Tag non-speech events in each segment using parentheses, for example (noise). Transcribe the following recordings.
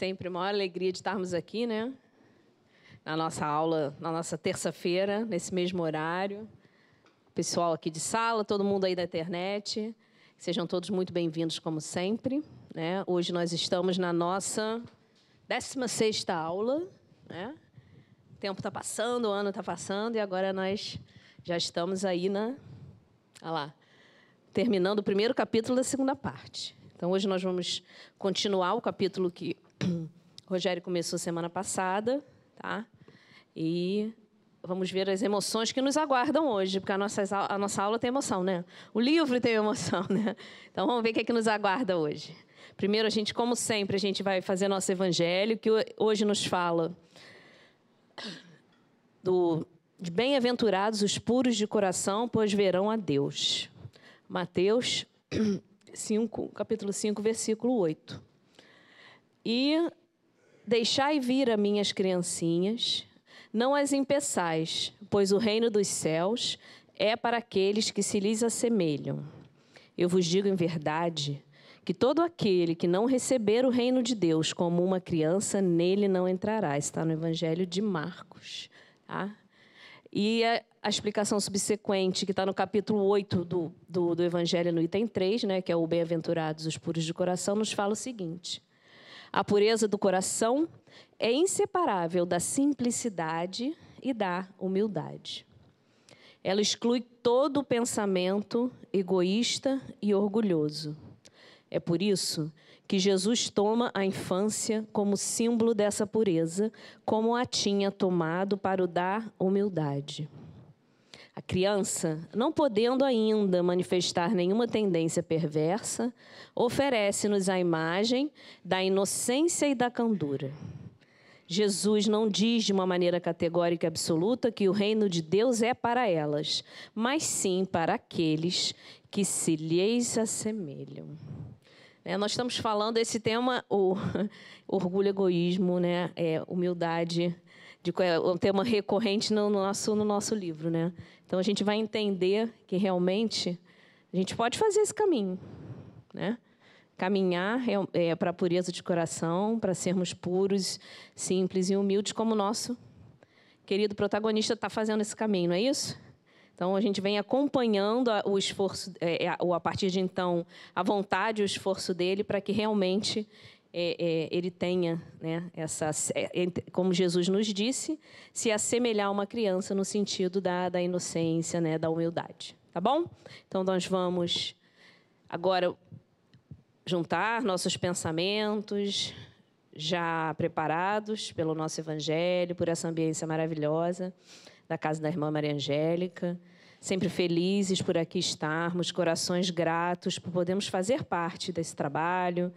sempre uma alegria de estarmos aqui, né? Na nossa aula, na nossa terça-feira, nesse mesmo horário. Pessoal aqui de sala, todo mundo aí da internet. Sejam todos muito bem-vindos, como sempre. Né? Hoje nós estamos na nossa 16 aula. Né? O tempo está passando, o ano está passando, e agora nós já estamos aí na. Olha lá. Terminando o primeiro capítulo da segunda parte. Então, hoje nós vamos continuar o capítulo que o Rogério começou semana passada, tá? E vamos ver as emoções que nos aguardam hoje, porque a nossa, a nossa aula tem emoção, né? O livro tem emoção, né? Então, vamos ver o que, é que nos aguarda hoje. Primeiro, a gente, como sempre, a gente vai fazer nosso evangelho, que hoje nos fala do, de bem-aventurados os puros de coração, pois verão a Deus. Mateus 5, capítulo 5, versículo 8. E deixai vir a minhas criancinhas, não as impeçais, pois o reino dos céus é para aqueles que se lhes assemelham. Eu vos digo em verdade que todo aquele que não receber o reino de Deus como uma criança, nele não entrará. Está no Evangelho de Marcos. Tá? E a, a explicação subsequente, que está no capítulo 8 do, do, do, Evangelho, no item 3, né, que é o Bem-aventurados os puros de coração, nos fala o seguinte: A pureza do coração é inseparável da simplicidade e da humildade. Ela exclui todo o pensamento egoísta e orgulhoso. É por isso que Jesus toma a infância como símbolo dessa pureza, como a tinha tomado para o dar humildade. A criança, não podendo ainda manifestar nenhuma tendência perversa, oferece-nos a imagem da inocência e da candura. Jesus não diz de uma maneira categórica e absoluta que o reino de Deus é para elas, mas sim para aqueles que se lhes assemelham. É, nós estamos falando esse tema, o (laughs) orgulho, egoísmo, né? É, humildade, de, é um tema recorrente no nosso, no nosso livro. Né? Então, a gente vai entender que realmente a gente pode fazer esse caminho. Né? Caminhar é, é para a pureza de coração, para sermos puros, simples e humildes, como o nosso querido protagonista está fazendo esse caminho, não é isso? Então, a gente vem acompanhando o esforço, é, é, a partir de então, a vontade e o esforço dele para que realmente é, é, ele tenha né, essa, é, como Jesus nos disse, se assemelhar a uma criança no sentido da, da inocência, né, da humildade. Tá bom? Então, nós vamos agora juntar nossos pensamentos, já preparados pelo nosso Evangelho, por essa ambiência maravilhosa da casa da irmã Maria Angélica sempre felizes por aqui estarmos, corações gratos por podermos fazer parte desse trabalho,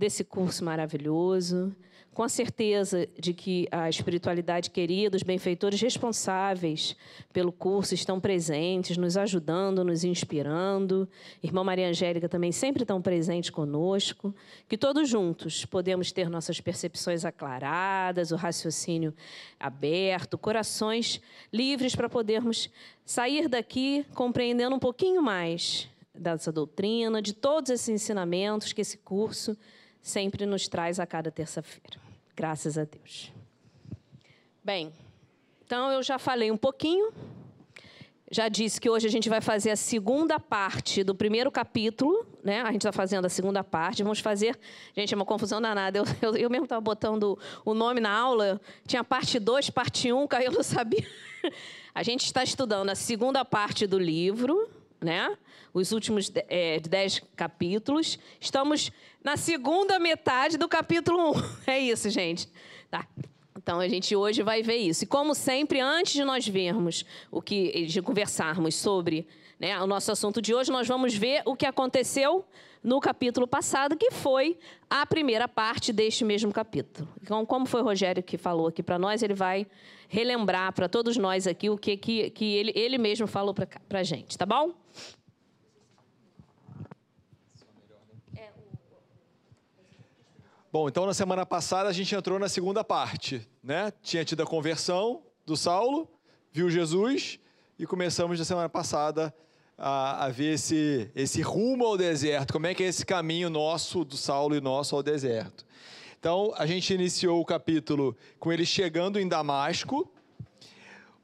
desse curso maravilhoso, com a certeza de que a espiritualidade querida, os benfeitores responsáveis pelo curso estão presentes, nos ajudando, nos inspirando. Irmã Maria Angélica também sempre estão presentes conosco. Que todos juntos podemos ter nossas percepções aclaradas, o raciocínio aberto, corações livres para podermos sair daqui compreendendo um pouquinho mais dessa doutrina, de todos esses ensinamentos que esse curso sempre nos traz a cada terça-feira. Graças a Deus. Bem, então eu já falei um pouquinho. Já disse que hoje a gente vai fazer a segunda parte do primeiro capítulo, né? A gente está fazendo a segunda parte. Vamos fazer. Gente, é uma confusão danada. Eu, eu, eu mesmo estava botando o nome na aula, tinha parte 2, parte 1, um, eu não sabia. (laughs) A gente está estudando a segunda parte do livro, né? Os últimos é, dez capítulos. Estamos na segunda metade do capítulo 1. (laughs) É isso, gente. Tá. Então a gente hoje vai ver isso. E como sempre, antes de nós vermos o que de conversarmos sobre né, o nosso assunto de hoje, nós vamos ver o que aconteceu no capítulo passado, que foi a primeira parte deste mesmo capítulo. Então, como foi o Rogério que falou aqui para nós, ele vai relembrar para todos nós aqui o que, que, que ele, ele mesmo falou para a gente, tá bom? Bom, então na semana passada a gente entrou na segunda parte, né? Tinha tido a conversão do Saulo, viu Jesus e começamos na semana passada a, a, ver esse, esse rumo ao deserto. Como é que é esse caminho nosso, do Saulo e nosso ao deserto? Então, a gente iniciou o capítulo com ele chegando em Damasco,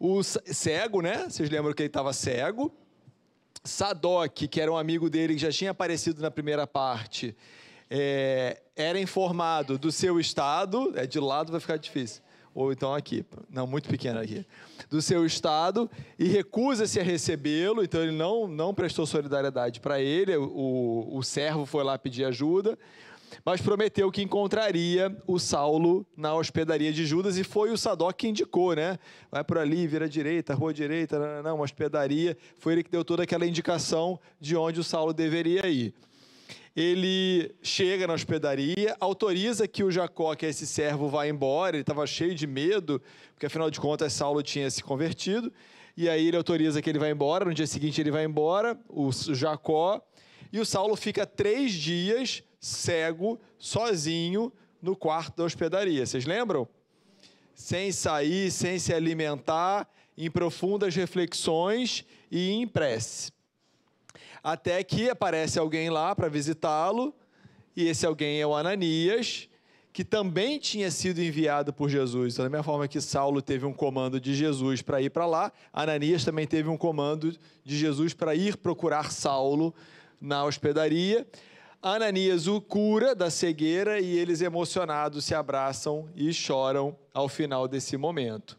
o cego, né? Vocês lembram que ele estava cego. Sadoc, que era um amigo dele que já tinha aparecido na primeira parte, é, era informado do seu estado, é de lado vai ficar difícil, ou então aqui, não, muito pequeno aqui, do seu estado e recusa-se a recebê-lo, então ele não, não prestou solidariedade para ele, o, o servo foi lá pedir ajuda, mas prometeu que encontraria o Saulo na hospedaria de Judas e foi o Sadoc que indicou, né? Vai por ali, vira à direita, rua direita, não, não, uma hospedaria. Foi ele que deu toda aquela indicação de onde o Saulo deveria ir. Ele chega na hospedaria, autoriza que o Jacó, que é esse servo, vá embora. Ele estava cheio de medo, porque afinal de contas Saulo tinha se convertido. E aí ele autoriza que ele vá embora. No dia seguinte ele vai embora, o Jacó. E o Saulo fica três dias cego, sozinho, no quarto da hospedaria. Vocês lembram? Sem sair, sem se alimentar, em profundas reflexões e em prece. Até que aparece alguém lá para visitá-lo, e esse alguém é o Ananias, que também tinha sido enviado por Jesus. Então, da mesma forma que Saulo teve um comando de Jesus para ir para lá, Ananias também teve um comando de Jesus para ir procurar Saulo na hospedaria. Ananias o cura da cegueira e eles, emocionados, se abraçam e choram ao final desse momento.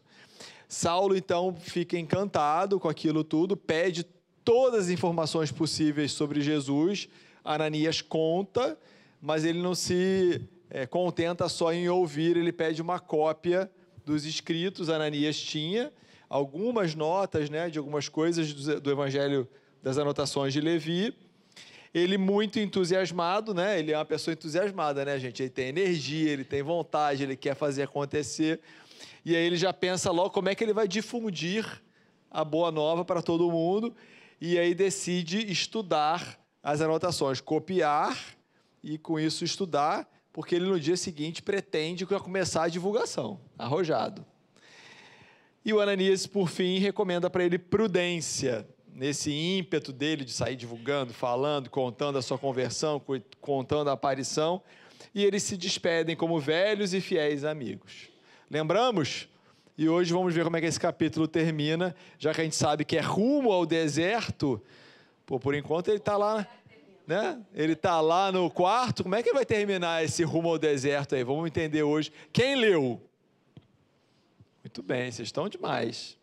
Saulo, então, fica encantado com aquilo tudo, pede todas as informações possíveis sobre Jesus. Ananias conta, mas ele não se é, contenta só em ouvir, ele pede uma cópia dos escritos. Ananias tinha algumas notas né, de algumas coisas do, do Evangelho das Anotações de Levi ele muito entusiasmado, né? Ele é uma pessoa entusiasmada, né, gente? Ele tem energia, ele tem vontade, ele quer fazer acontecer. E aí ele já pensa logo como é que ele vai difundir a boa nova para todo mundo. E aí decide estudar as anotações, copiar e com isso estudar, porque ele no dia seguinte pretende começar a divulgação, arrojado. E o Ananias, por fim, recomenda para ele prudência nesse ímpeto dele de sair divulgando, falando, contando a sua conversão, contando a aparição, e eles se despedem como velhos e fiéis amigos. Lembramos? E hoje vamos ver como é que esse capítulo termina, já que a gente sabe que é rumo ao deserto. Pô, por enquanto ele está lá, né? Ele está lá no quarto. Como é que vai terminar esse rumo ao deserto aí? Vamos entender hoje. Quem leu? Muito bem, vocês estão demais.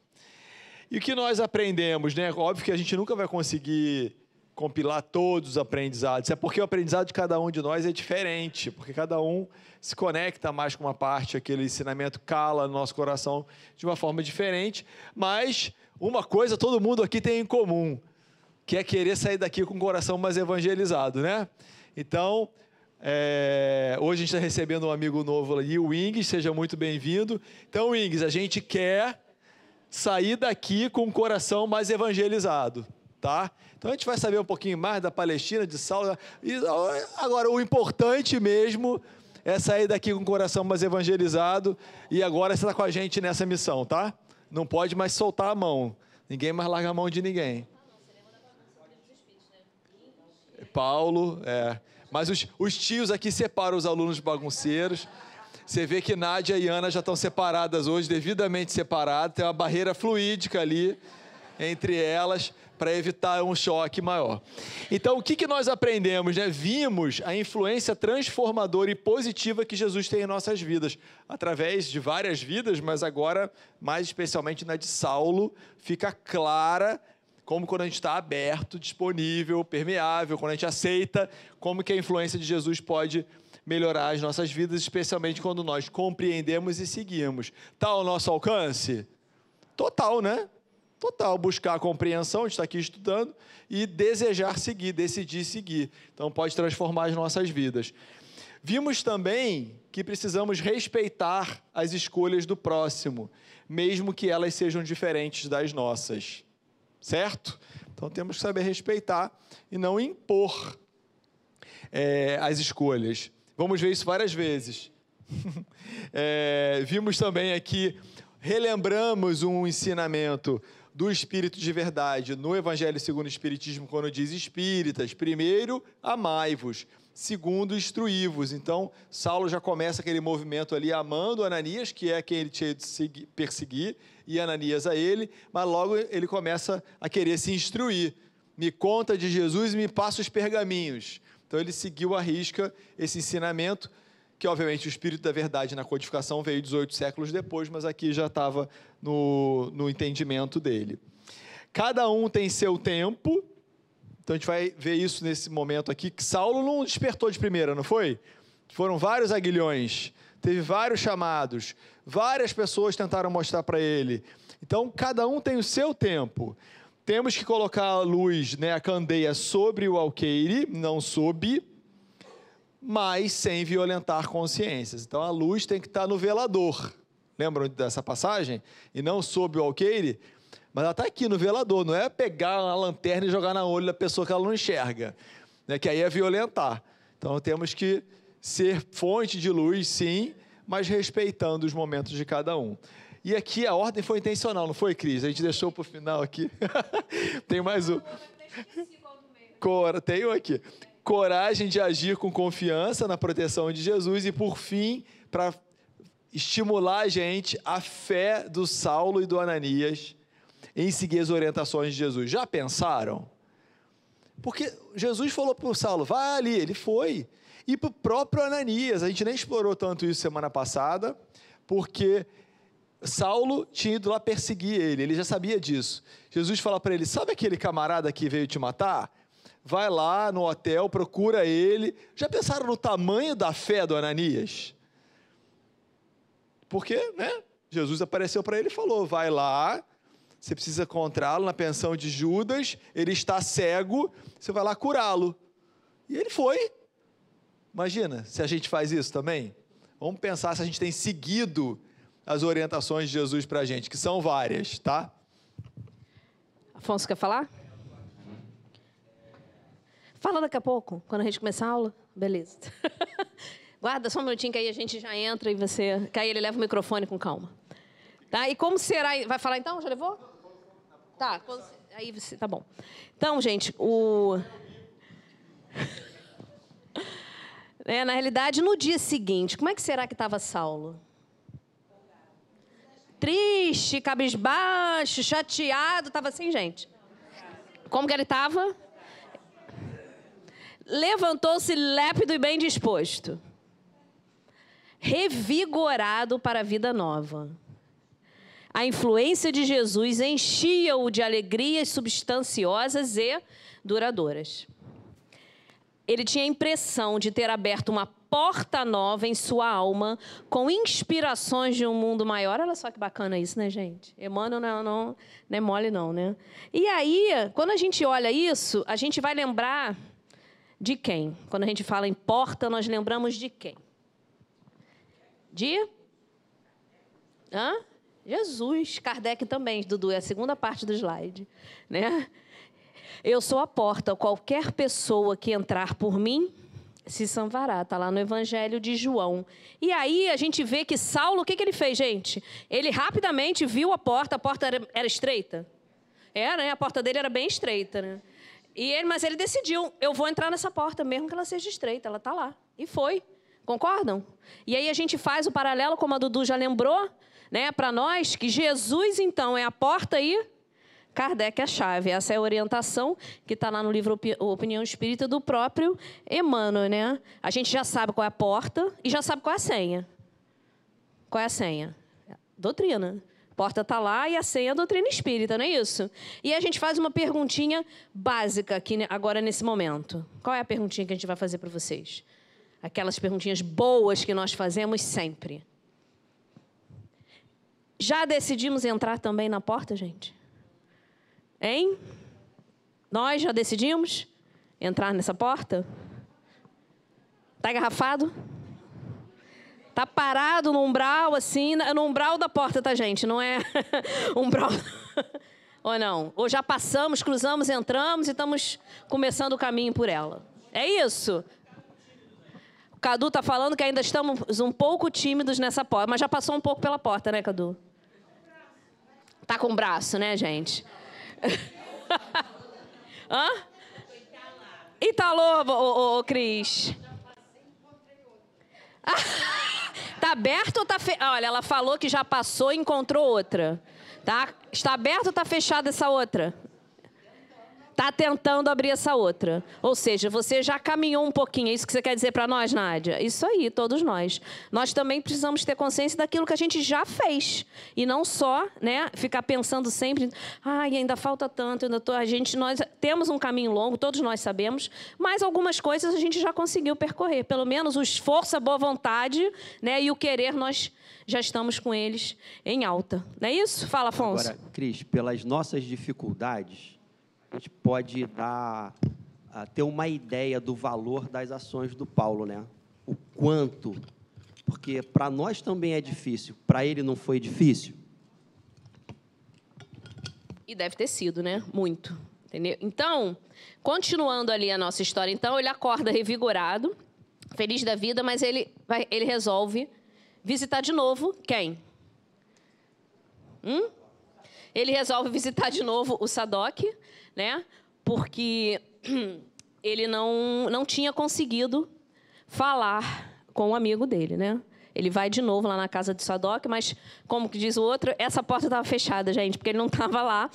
E o que nós aprendemos, né? Óbvio que a gente nunca vai conseguir compilar todos os aprendizados. É porque o aprendizado de cada um de nós é diferente, porque cada um se conecta mais com uma parte, aquele ensinamento cala no nosso coração de uma forma diferente, mas uma coisa todo mundo aqui tem em comum, que é querer sair daqui com o coração mais evangelizado, né? Então, é, hoje a gente está recebendo um amigo novo ali, o Wings, seja muito bem-vindo. Então, Wings, a gente quer sair daqui com o coração mais evangelizado, tá? Então a gente vai saber um pouquinho mais da Palestina, de Saulo. Agora, o importante mesmo é sair daqui com o coração mais evangelizado. E agora você está com a gente nessa missão, tá? Não pode mais soltar a mão. Ninguém mais larga a mão de ninguém. Paulo, é. Mas os, os tios aqui separam os alunos bagunceiros. Você vê que Nádia e Ana já estão separadas hoje, devidamente separadas, tem uma barreira fluídica ali entre elas para evitar um choque maior. Então, o que, que nós aprendemos? Né? Vimos a influência transformadora e positiva que Jesus tem em nossas vidas, através de várias vidas, mas agora, mais especialmente na de Saulo, fica clara como quando a gente está aberto, disponível, permeável, quando a gente aceita, como que a influência de Jesus pode melhorar as nossas vidas, especialmente quando nós compreendemos e seguimos. Está ao nosso alcance? Total, né? Total. Buscar a compreensão, a gente está aqui estudando, e desejar seguir, decidir seguir. Então, pode transformar as nossas vidas. Vimos também que precisamos respeitar as escolhas do próximo, mesmo que elas sejam diferentes das nossas. Certo? Então temos que saber respeitar e não impor é, as escolhas. Vamos ver isso várias vezes. (laughs) é, vimos também aqui, relembramos um ensinamento do Espírito de verdade no Evangelho segundo o Espiritismo, quando diz espíritas, primeiro amai-vos, segundo instruí-vos. Então, Saulo já começa aquele movimento ali amando Ananias, que é quem ele tinha de perseguir, e Ananias a ele, mas logo ele começa a querer se instruir. Me conta de Jesus e me passa os pergaminhos. Então ele seguiu à risca esse ensinamento, que obviamente o Espírito da Verdade na codificação veio 18 séculos depois, mas aqui já estava no, no entendimento dele. Cada um tem seu tempo, então a gente vai ver isso nesse momento aqui, que Saulo não despertou de primeira, não foi? Foram vários aguilhões, teve vários chamados, várias pessoas tentaram mostrar para ele. Então cada um tem o seu tempo. Temos que colocar a luz, né, a candeia sobre o alqueire, não sob, mas sem violentar consciências. Então a luz tem que estar no velador. Lembram dessa passagem? E não sob o alqueire, mas ela está aqui no velador, não é pegar a lanterna e jogar na olho da pessoa que ela não enxerga, né? que aí é violentar. Então temos que ser fonte de luz, sim, mas respeitando os momentos de cada um. E aqui a ordem foi intencional, não foi, Cris? A gente deixou para o final aqui. (laughs) Tem mais um. Cora, tem um aqui. Coragem de agir com confiança na proteção de Jesus e, por fim, para estimular a gente a fé do Saulo e do Ananias em seguir as orientações de Jesus. Já pensaram? Porque Jesus falou para o Saulo, vai ali, ele foi. E para o próprio Ananias, a gente nem explorou tanto isso semana passada, porque Saulo tinha ido lá perseguir ele, ele já sabia disso. Jesus fala para ele: Sabe aquele camarada que veio te matar? Vai lá no hotel, procura ele. Já pensaram no tamanho da fé do Ananias? Porque, né? Jesus apareceu para ele e falou: Vai lá, você precisa encontrá-lo na pensão de Judas, ele está cego, você vai lá curá-lo. E ele foi. Imagina se a gente faz isso também. Vamos pensar se a gente tem seguido as orientações de Jesus para a gente, que são várias, tá? Afonso, quer falar? Fala daqui a pouco, quando a gente começar a aula. Beleza. (laughs) Guarda só um minutinho que aí a gente já entra e você. Que aí ele leva o microfone com calma. Tá? E como será. Vai falar então? Já levou? Tá. Aí você. Tá bom. Então, gente, o. (laughs) É, na realidade, no dia seguinte, como é que será que estava Saulo? triste, cabisbaixo, chateado, estava assim, gente. Como que ele estava? Levantou-se lépido e bem disposto, revigorado para a vida nova. A influência de Jesus enchia-o de alegrias substanciosas e duradouras. Ele tinha a impressão de ter aberto uma porta nova em sua alma, com inspirações de um mundo maior. Olha só que bacana isso, né, gente? Emmanuel não, não, não é mole, não, né? E aí, quando a gente olha isso, a gente vai lembrar de quem? Quando a gente fala em porta, nós lembramos de quem? De? Hã? Jesus. Kardec também, Dudu, é a segunda parte do slide. Né? Eu sou a porta. Qualquer pessoa que entrar por mim se salvará. Está lá no Evangelho de João. E aí a gente vê que Saulo, o que, que ele fez, gente? Ele rapidamente viu a porta, a porta era, era estreita. Era, né? A porta dele era bem estreita, né? E ele, mas ele decidiu, eu vou entrar nessa porta, mesmo que ela seja estreita, ela está lá. E foi. Concordam? E aí a gente faz o paralelo, como a Dudu já lembrou, né, para nós, que Jesus, então, é a porta e Kardec é a chave. Essa é a orientação que está lá no livro Opinião Espírita do próprio Emmanuel. Né? A gente já sabe qual é a porta e já sabe qual é a senha. Qual é a senha? Doutrina. Porta está lá e a senha é a doutrina espírita, não é isso? E a gente faz uma perguntinha básica aqui agora nesse momento. Qual é a perguntinha que a gente vai fazer para vocês? Aquelas perguntinhas boas que nós fazemos sempre. Já decidimos entrar também na porta, gente? Hein? Nós já decidimos entrar nessa porta? Está engarrafado? Está parado no umbral, assim, no umbral da porta, tá, gente? Não é (laughs) umbral. (laughs) Ou não? Ou já passamos, cruzamos, entramos e estamos começando o caminho por ela. É isso? O Cadu está falando que ainda estamos um pouco tímidos nessa porta, mas já passou um pouco pela porta, né, Cadu? Tá com o braço, né, gente? (laughs) Hã? Italô, ô, ô, ô Cris. Tá aberto ou tá fe... Olha, ela falou que já passou e encontrou outra. Tá? Está aberto ou tá fechada essa outra? Está tentando abrir essa outra. Ou seja, você já caminhou um pouquinho. É isso que você quer dizer para nós, Nádia? Isso aí, todos nós. Nós também precisamos ter consciência daquilo que a gente já fez. E não só né, ficar pensando sempre, ai, ainda falta tanto, ainda tô... a gente, nós temos um caminho longo, todos nós sabemos, mas algumas coisas a gente já conseguiu percorrer. Pelo menos o esforço, a boa vontade né, e o querer, nós já estamos com eles em alta. Não é isso? Fala, Afonso. Agora, Cris, pelas nossas dificuldades, a gente pode dar, ter uma ideia do valor das ações do Paulo, né? O quanto, porque para nós também é difícil, para ele não foi difícil. E deve ter sido, né? Muito. Entendeu? Então, continuando ali a nossa história, então ele acorda revigorado, feliz da vida, mas ele, vai, ele resolve visitar de novo quem? Hum? Ele resolve visitar de novo o Sadoc, né? Porque (clears throat) ele não, não tinha conseguido falar com o amigo dele, né? Ele vai de novo lá na casa de Sadoc, mas, como diz o outro, essa porta estava fechada, gente, porque ele não (laughs) estava lá.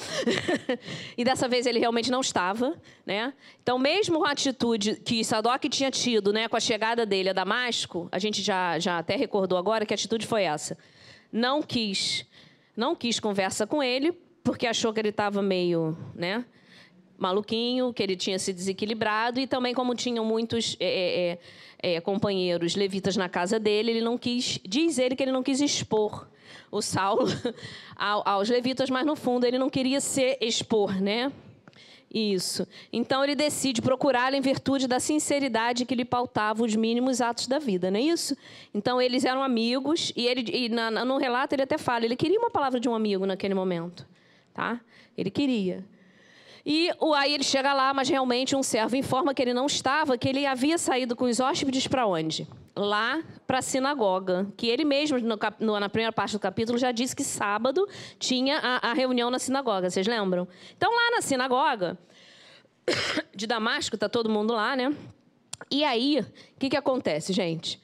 (laughs) e dessa vez ele realmente não estava. Né? Então, mesmo a atitude que Sadoc tinha tido né, com a chegada dele a Damasco, a gente já, já até recordou agora que a atitude foi essa. Não quis, não quis conversa com ele, porque achou que ele estava meio. Né, maluquinho, que ele tinha se desequilibrado, e também, como tinham muitos é, é, é, companheiros levitas na casa dele, ele não quis, diz ele que ele não quis expor o Saulo (laughs) aos levitas, mas no fundo ele não queria se expor, né? Isso. Então ele decide procurá-lo em virtude da sinceridade que lhe pautava os mínimos atos da vida, não é isso? Então eles eram amigos e ele e na, no relato ele até fala, ele queria uma palavra de um amigo naquele momento, tá? Ele queria. E aí ele chega lá, mas realmente um servo informa que ele não estava, que ele havia saído com os hóspedes para onde? Lá para a sinagoga. Que ele mesmo, no, na primeira parte do capítulo, já disse que sábado tinha a, a reunião na sinagoga. Vocês lembram? Então, lá na sinagoga (coughs) de Damasco, está todo mundo lá, né? E aí, o que, que acontece, gente?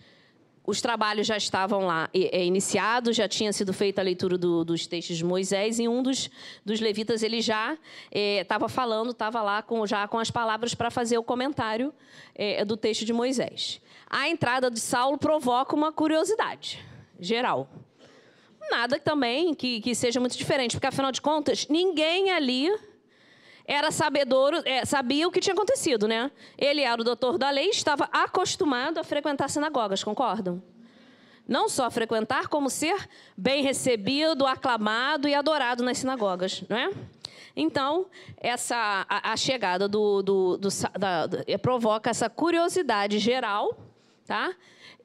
Os trabalhos já estavam lá é, iniciados, já tinha sido feita a leitura do, dos textos de Moisés, e um dos, dos levitas ele já estava é, falando, estava lá com, já com as palavras para fazer o comentário é, do texto de Moisés. A entrada de Saulo provoca uma curiosidade geral. Nada também que, que seja muito diferente, porque afinal de contas, ninguém ali era sabedor, é, sabia o que tinha acontecido, né? Ele era o doutor da lei, estava acostumado a frequentar sinagogas, concordam? Não só frequentar, como ser bem recebido, aclamado e adorado nas sinagogas, não é? Então, essa, a, a chegada do, do, do, da, da, provoca essa curiosidade geral, tá?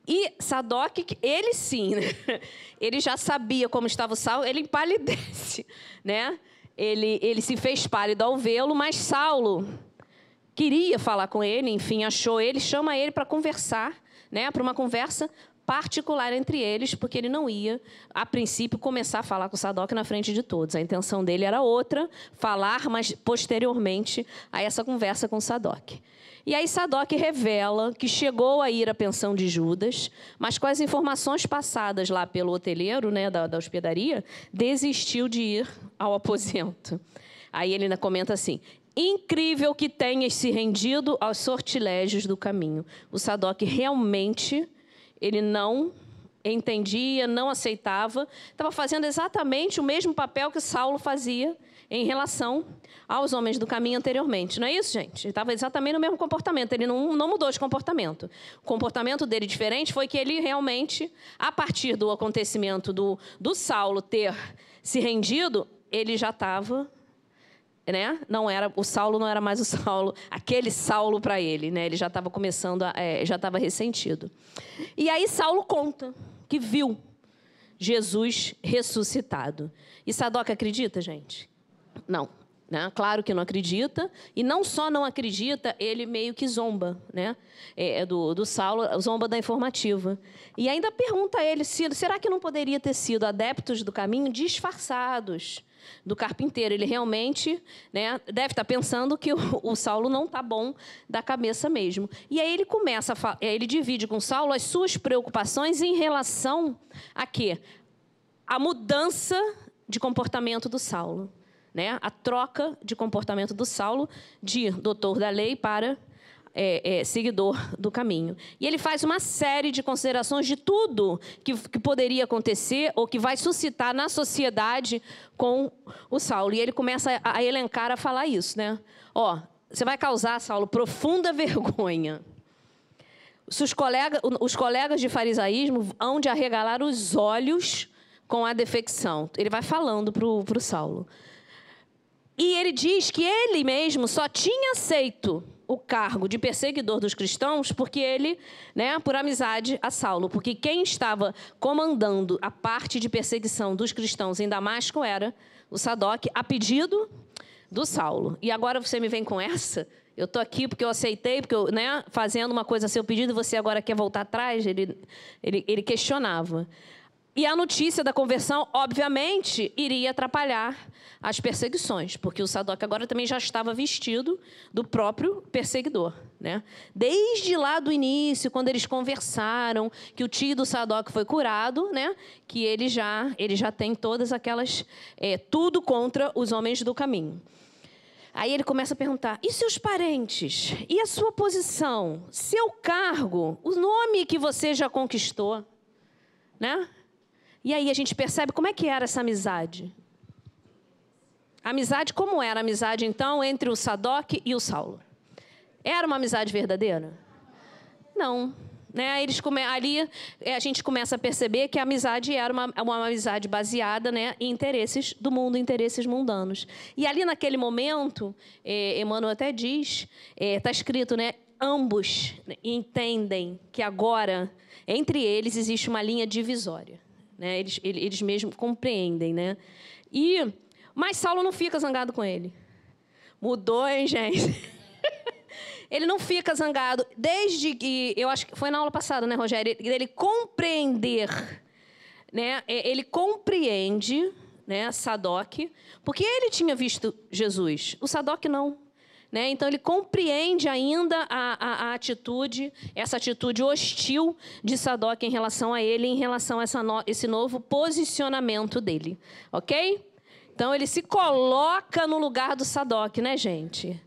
E Sadoc, ele sim, né? (laughs) ele já sabia como estava o sal, ele empalidece, né? Ele, ele se fez pálido ao vê-lo, mas Saulo queria falar com ele, enfim, achou ele, chama ele para conversar, né, para uma conversa particular entre eles, porque ele não ia, a princípio, começar a falar com Sadoc na frente de todos. A intenção dele era outra, falar, mas posteriormente a essa conversa com Sadoc. E aí Sadoc revela que chegou a ir à pensão de Judas, mas com as informações passadas lá pelo hoteleiro né, da, da hospedaria, desistiu de ir ao aposento. Aí ele ainda comenta assim: incrível que tenhas se rendido aos sortilégios do caminho. O Sadoc realmente ele não entendia, não aceitava, estava fazendo exatamente o mesmo papel que Saulo fazia em relação aos homens do caminho anteriormente. Não é isso, gente? Ele estava exatamente no mesmo comportamento, ele não, não mudou de comportamento. O comportamento dele diferente foi que ele realmente, a partir do acontecimento do, do Saulo ter se rendido, ele já estava né? Não era o Saulo não era mais o Saulo, aquele Saulo para ele, né? Ele já estava começando, a, é, já estava ressentido. E aí Saulo conta que viu Jesus ressuscitado. E Sadoc acredita, gente? Não. Né? Claro que não acredita, e não só não acredita, ele meio que zomba né? É, é do, do Saulo, zomba da informativa. E ainda pergunta a ele: se, será que não poderia ter sido adeptos do caminho disfarçados do carpinteiro? Ele realmente né, deve estar pensando que o, o Saulo não está bom da cabeça mesmo. E aí ele começa, a, ele divide com Saulo as suas preocupações em relação a quê? A mudança de comportamento do Saulo né, a troca de comportamento do Saulo de doutor da lei para é, é, seguidor do caminho. E ele faz uma série de considerações de tudo que, que poderia acontecer ou que vai suscitar na sociedade com o Saulo. E ele começa a, a elencar, a falar isso. Né? Ó, você vai causar, Saulo, profunda (laughs) vergonha. Os colegas, os colegas de farisaísmo hão de arregalar os olhos com a defecção. Ele vai falando para o Saulo. E ele diz que ele mesmo só tinha aceito o cargo de perseguidor dos cristãos porque ele, né, por amizade a Saulo, porque quem estava comandando a parte de perseguição dos cristãos em Damasco era o Sadoc, a pedido do Saulo. E agora você me vem com essa? Eu estou aqui porque eu aceitei, porque eu, né, fazendo uma coisa a seu pedido, você agora quer voltar atrás? Ele, ele, ele questionava. E a notícia da conversão, obviamente, iria atrapalhar as perseguições, porque o Sadoc agora também já estava vestido do próprio perseguidor. Né? Desde lá do início, quando eles conversaram, que o tio do Sadoc foi curado, né? que ele já, ele já tem todas aquelas. É, tudo contra os homens do caminho. Aí ele começa a perguntar: e seus parentes? E a sua posição? Seu cargo? O nome que você já conquistou? Né? E aí a gente percebe como é que era essa amizade. A amizade, como era a amizade, então, entre o Sadoc e o Saulo? Era uma amizade verdadeira? Não. Né? Eles come... Ali é, a gente começa a perceber que a amizade era uma, uma amizade baseada né, em interesses do mundo, interesses mundanos. E ali naquele momento, eh, Emmanuel até diz, está eh, escrito, né, ambos entendem que agora, entre eles, existe uma linha divisória. Né? Eles, eles mesmos compreendem. Né? E, mas Saulo não fica zangado com ele. Mudou, hein, gente? (laughs) ele não fica zangado. Desde que. Eu acho que foi na aula passada, né, Rogério? Ele compreender. Né? Ele compreende né, Sadoc, porque ele tinha visto Jesus. O Sadoc não. Né? Então, ele compreende ainda a, a, a, atitude, essa atitude hostil de Sadoc em relação a ele, em relação a no, esse novo posicionamento dele. Ok? Então, ele se coloca no lugar do Sadoc, né, gente?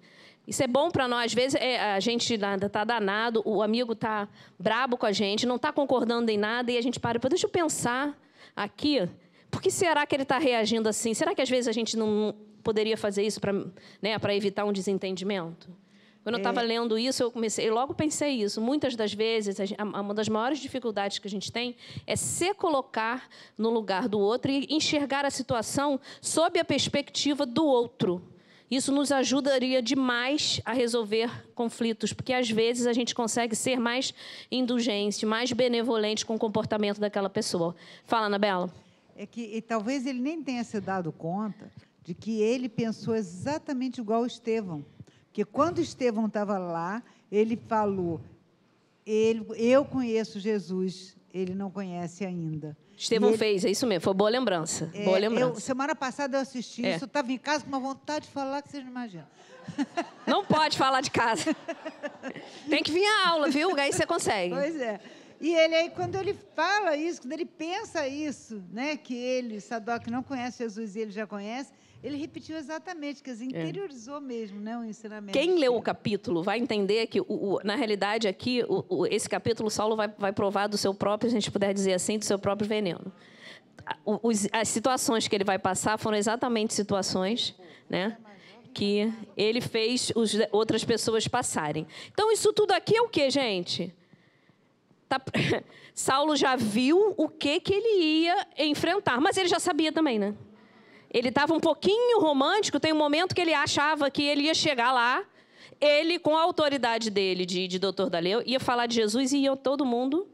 Isso é bom para nós. Às vezes é, a gente está danado, o amigo está brabo com a gente, não está concordando em nada, e a gente para. Deixa eu pensar aqui. Por que será que ele está reagindo assim? Será que às vezes a gente não poderia fazer isso para né, evitar um desentendimento? Quando eu estava é. lendo isso, eu comecei, eu logo pensei isso. Muitas das vezes, uma das maiores dificuldades que a gente tem é se colocar no lugar do outro e enxergar a situação sob a perspectiva do outro. Isso nos ajudaria demais a resolver conflitos, porque às vezes a gente consegue ser mais indulgente, mais benevolente com o comportamento daquela pessoa. Fala, Anabela. É que e talvez ele nem tenha se dado conta de que ele pensou exatamente igual o Estevão. Porque quando Estevão estava lá, ele falou: ele, Eu conheço Jesus, ele não conhece ainda. Estevão ele, fez, é isso mesmo, foi boa lembrança. É, boa lembrança. Eu, semana passada eu assisti é. isso, eu estava em casa com uma vontade de falar que vocês não imaginam. (laughs) Não pode falar de casa. Tem que vir à aula, viu? Aí você consegue. Pois é. E ele aí, quando ele fala isso, quando ele pensa isso, né, que ele, Sadoc, não conhece Jesus e ele já conhece, ele repetiu exatamente, quer dizer, é. interiorizou é. mesmo né, o ensinamento. Quem leu o capítulo vai entender que, o, o, na realidade, aqui, o, esse capítulo, Saulo vai, vai provar do seu próprio, se a gente puder dizer assim, do seu próprio veneno. Os, as situações que ele vai passar foram exatamente situações né, que ele fez os, outras pessoas passarem. Então, isso tudo aqui é o que, gente? Tá, (laughs) Saulo já viu o que, que ele ia enfrentar, mas ele já sabia também, né? Ele estava um pouquinho romântico, tem um momento que ele achava que ele ia chegar lá, ele, com a autoridade dele de, de doutor Daleu, ia falar de Jesus e ia todo mundo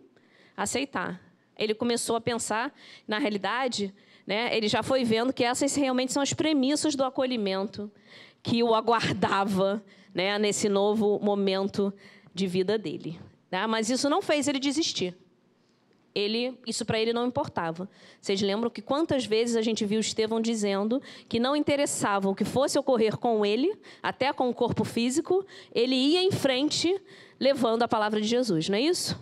aceitar. Ele começou a pensar, na realidade, né, ele já foi vendo que essas realmente são as premissas do acolhimento que o aguardava né, nesse novo momento de vida dele. Né? Mas isso não fez ele desistir. Ele, isso para ele não importava. Vocês lembram que quantas vezes a gente viu Estevão dizendo que não interessava o que fosse ocorrer com ele, até com o corpo físico, ele ia em frente levando a palavra de Jesus, não é isso?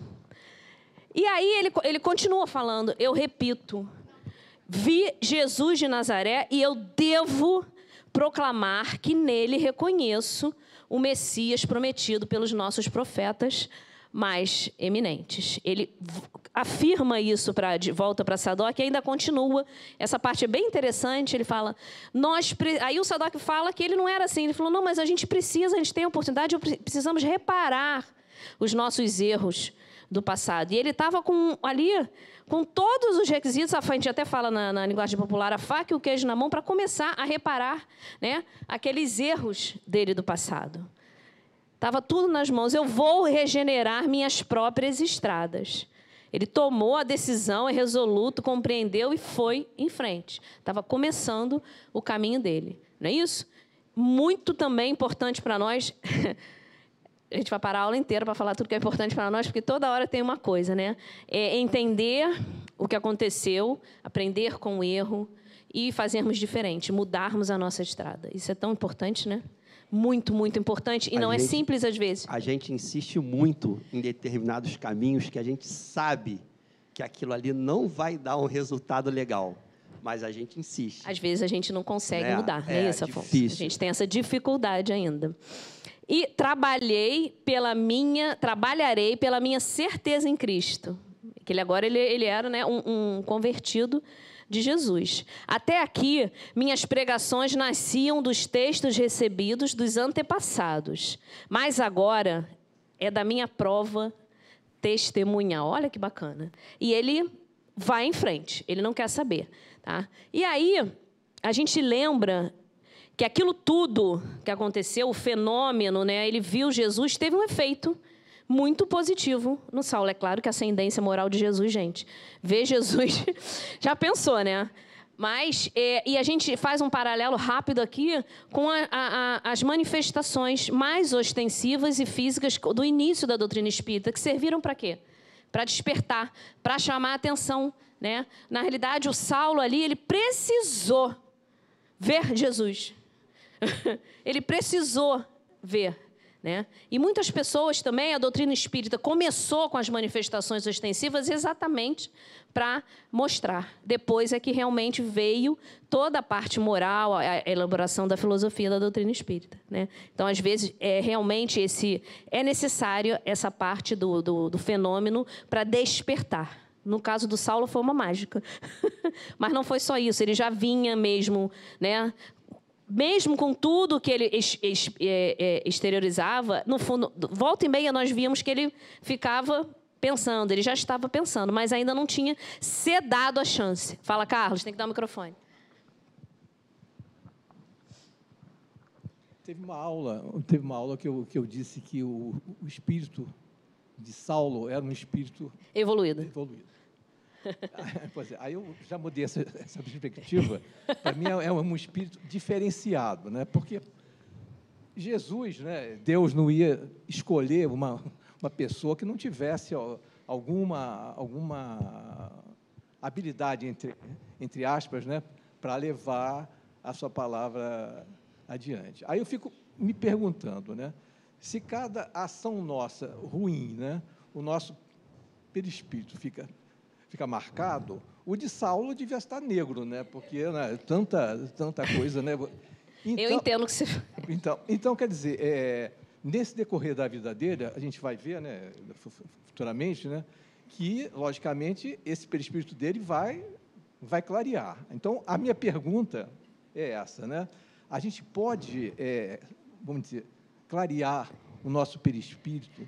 E aí ele, ele continua falando, eu repito, vi Jesus de Nazaré e eu devo proclamar que nele reconheço o Messias prometido pelos nossos profetas mais eminentes. Ele afirma isso para de volta para Sadoc e ainda continua. Essa parte é bem interessante. Ele fala, nós aí o Sadoc fala que ele não era assim. Ele falou, não, mas a gente precisa, a gente tem a oportunidade, precisamos reparar os nossos erros do passado. E ele estava com ali com todos os requisitos, a gente até fala na, na, linguagem popular, a faca e o queijo na mão, para começar a reparar né, aqueles erros dele do passado. Estava tudo nas mãos. Eu vou regenerar minhas próprias estradas. Ele tomou a decisão, é resoluto, compreendeu e foi em frente. Estava começando o caminho dele. Não é isso? Muito também importante para nós (laughs) a gente vai parar a aula inteira para falar tudo que é importante para nós, porque toda hora tem uma coisa, né? É entender o que aconteceu, aprender com o erro e fazermos diferente, mudarmos a nossa estrada. Isso é tão importante, né? Muito, muito importante. E a não é gente, é simples às vezes. A gente insiste muito em determinados caminhos que a gente sabe que aquilo ali não vai dar um resultado legal. Mas a gente insiste. Às vezes a gente não consegue é, mudar, é, né, isso, Difícil. A gente tem essa dificuldade ainda. E trabalhei pela minha, trabalharei pela minha certeza em Cristo. Que ele agora ele, ele era né, um, um convertido de Jesus. Até aqui, minhas pregações nasciam dos textos recebidos dos antepassados, mas agora é da minha prova testemunhal. Olha que bacana. E ele vai em frente, ele não quer saber. Tá? E aí, a gente lembra que aquilo tudo que aconteceu, o fenômeno, né, ele viu Jesus, teve um efeito muito positivo no Saulo. É claro que a ascendência moral de Jesus, gente. Ver Jesus, (laughs) já pensou, né? Mas, é, e a gente faz um paralelo rápido aqui com a, a, as manifestações mais ostensivas e físicas do início da doutrina espírita, que serviram para quê? Para despertar, para chamar a atenção. Né? Na realidade, o Saulo ali, ele precisou ver Jesus. (laughs) ele precisou ver. Né? E muitas pessoas também, a doutrina espírita começou com as manifestações ostensivas exatamente para mostrar. Depois é que realmente veio toda a parte moral, a elaboração da filosofia da doutrina espírita. Né? Então, às vezes, é realmente esse é necessário essa parte do, do, do fenômeno para despertar. No caso do Saulo foi uma mágica. (laughs) Mas não foi só isso, ele já vinha mesmo né, mesmo com tudo que ele ex, ex, é, é, exteriorizava, no fundo, volta e meia nós víamos que ele ficava pensando, ele já estava pensando, mas ainda não tinha cedado a chance. Fala, Carlos, tem que dar o microfone. Teve uma aula, teve uma aula que eu, que eu disse que o, o espírito de Saulo era um espírito evoluído. evoluído. (laughs) pois é, aí eu já mudei essa, (laughs) essa perspectiva. Para mim é, é um espírito diferenciado, né? porque Jesus, né, Deus não ia escolher uma, uma pessoa que não tivesse alguma, alguma habilidade, entre, entre aspas, né, para levar a sua palavra adiante. Aí eu fico me perguntando, né, se cada ação nossa ruim, né, o nosso perispírito fica fica marcado, o de Saulo devia estar negro, né? Porque né, tanta, tanta coisa, né? (laughs) Então, Eu entendo que você. Então, então quer dizer, é, nesse decorrer da vida dele, a gente vai ver, né, futuramente, né, que logicamente esse perispírito dele vai vai clarear. Então, a minha pergunta é essa, né? A gente pode, é, vamos dizer, clarear o nosso perispírito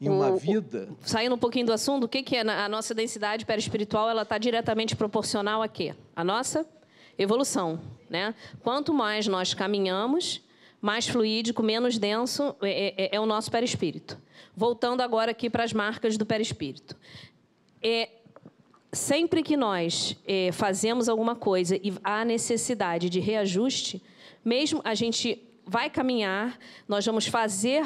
em uma o, vida. Saindo um pouquinho do assunto, o que, que é a nossa densidade perispiritual? Ela está diretamente proporcional a quê? A nossa evolução, né? Quanto mais nós caminhamos, mais fluídico, menos denso é, é, é o nosso perispírito. Voltando agora aqui para as marcas do perispírito. É, sempre que nós eh, fazemos alguma coisa e há necessidade de reajuste, mesmo a gente vai caminhar, nós vamos fazer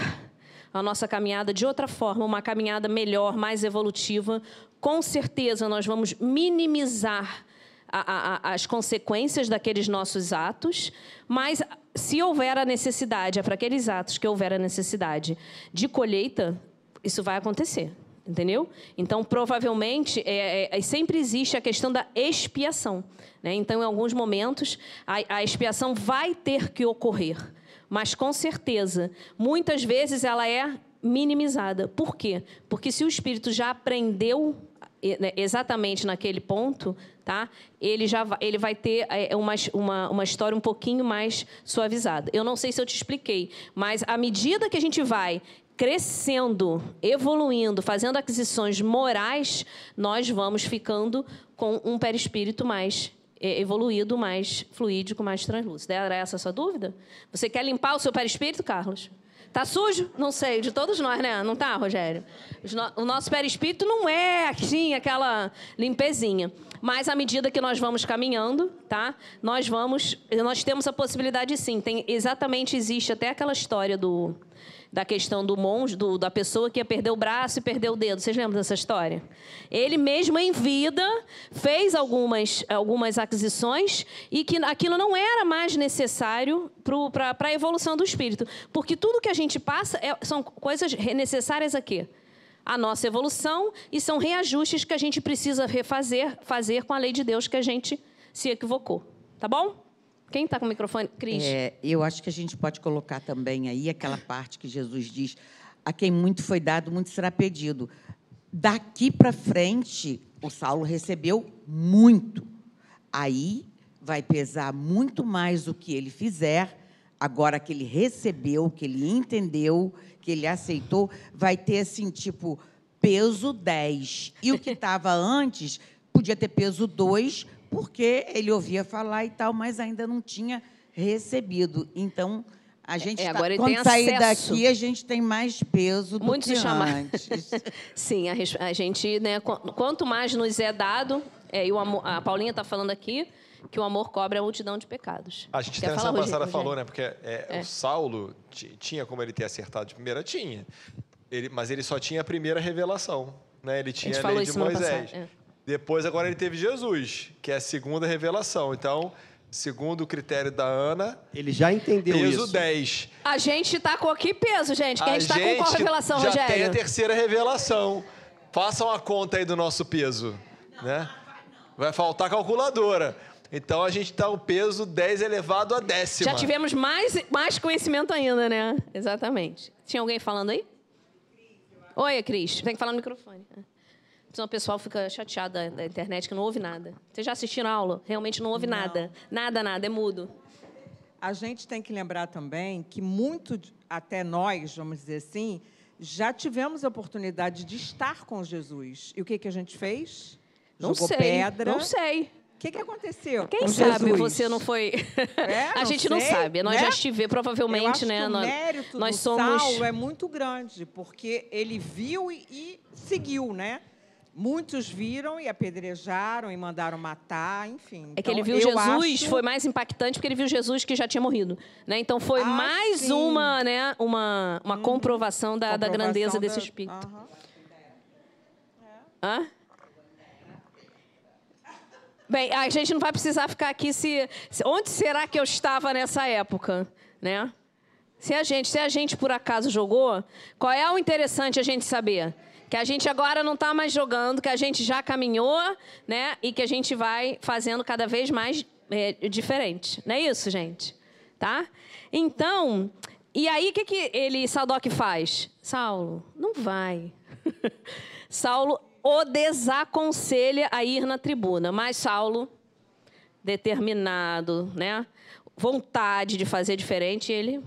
a nossa caminhada de outra forma, uma caminhada melhor, mais evolutiva. Com certeza, nós vamos minimizar a, a, as consequências daqueles nossos atos, mas se houver a necessidade, é para aqueles atos que houver a necessidade de colheita, isso vai acontecer. Entendeu? Então, provavelmente, é, é, é sempre existe a questão da expiação. Né? Então, em alguns momentos, a, a expiação vai ter que ocorrer. Mas, com certeza, muitas vezes ela é minimizada. Por quê? Porque se o espírito já aprendeu né, exatamente naquele ponto, tá? Ele já vai, ele vai ter é, uma, uma, uma história um pouquinho mais suavizada. Eu não sei se eu te expliquei, mas à medida que a gente vai crescendo, evoluindo, fazendo aquisições morais, nós vamos ficando com um perispírito mais é, evoluído, mais fluídico, mais translúcido. Era essa a sua dúvida? Você quer limpar o seu perispírito, Carlos? Tá sujo? Não sei, de todos nós, né? Não tá, Rogério? O nosso perispírito não é assim, aquela limpezinha. Mas à medida que nós vamos caminhando, tá? Nós vamos, nós temos a possibilidade sim. Tem exatamente existe até aquela história do da questão do monge, do, da pessoa que ia perder o braço e perder o dedo. Vocês lembram dessa história? Ele mesmo em vida fez algumas, algumas aquisições e que aquilo não era mais necessário para a evolução do espírito. Porque tudo que a gente passa é, são coisas necessárias a quê? A nossa evolução e são reajustes que a gente precisa refazer, fazer com a lei de Deus que a gente se equivocou. Tá bom? Quem está com o microfone? Cris. É, eu acho que a gente pode colocar também aí aquela parte que Jesus diz: a quem muito foi dado, muito será pedido. Daqui para frente, o Saulo recebeu muito. Aí vai pesar muito mais o que ele fizer. Agora que ele recebeu, que ele entendeu, que ele aceitou, vai ter assim, tipo, peso 10. E o que estava antes podia ter peso 2, porque ele ouvia falar e tal, mas ainda não tinha recebido. Então, a gente é, tá, agora quando sair daqui, a gente tem mais peso do Muito que chamar. antes. (laughs) Sim, a, a, gente, né, quanto mais nos é dado, é, e o amor, a Paulinha está falando aqui que o amor cobre a multidão de pecados. A gente na semana passada falou, né? Porque é, é. o Saulo tinha como ele ter acertado de primeira, tinha. Ele, mas ele só tinha a primeira revelação. Né? Ele tinha a, a lei de Moisés. É. Depois, agora ele teve Jesus, que é a segunda revelação. Então, segundo o critério da Ana. Ele já entendeu peso isso. Peso 10. A gente está com que peso, gente? Quem está com qual revelação, já Rogério? Já tem a terceira revelação. Façam a conta aí do nosso peso. Não, né? Vai faltar calculadora. Então a gente está o peso 10 elevado a décima. Já tivemos mais, mais conhecimento ainda, né? Exatamente. Tinha alguém falando aí? Oi, Cris. Tem que falar no microfone. Senão o pessoal fica chateado da internet que não ouve nada. Vocês já assistiram a aula? Realmente não ouve não. nada. Nada, nada, é mudo. A gente tem que lembrar também que muito, até nós, vamos dizer assim, já tivemos a oportunidade de estar com Jesus. E o que, que a gente fez? Não Jogou sei. pedra. Não sei. O que, que aconteceu? Quem sabe Jesus? você não foi. É, (laughs) a gente sei, não sabe. Nós né? já estivemos, provavelmente, Eu acho né? Que o nós, mérito nós do somos. Saulo é muito grande, porque ele viu e, e seguiu, né? Muitos viram e apedrejaram e mandaram matar, enfim. É que ele então, viu Jesus, acho... foi mais impactante porque ele viu Jesus que já tinha morrido. Né? Então foi ah, mais sim. uma, né, uma, uma hum, comprovação, da, comprovação da grandeza da... desse espírito. Uhum. Hã? Bem, a gente não vai precisar ficar aqui se, se onde será que eu estava nessa época, né? Se a gente, se a gente por acaso jogou, qual é o interessante a gente saber? Que a gente agora não está mais jogando, que a gente já caminhou, né? E que a gente vai fazendo cada vez mais é, diferente. Não é isso, gente? Tá? Então, e aí o que, que ele, Sadoc, faz? Saulo, não vai. (laughs) Saulo o desaconselha a ir na tribuna, mas Saulo, determinado, né? Vontade de fazer diferente, ele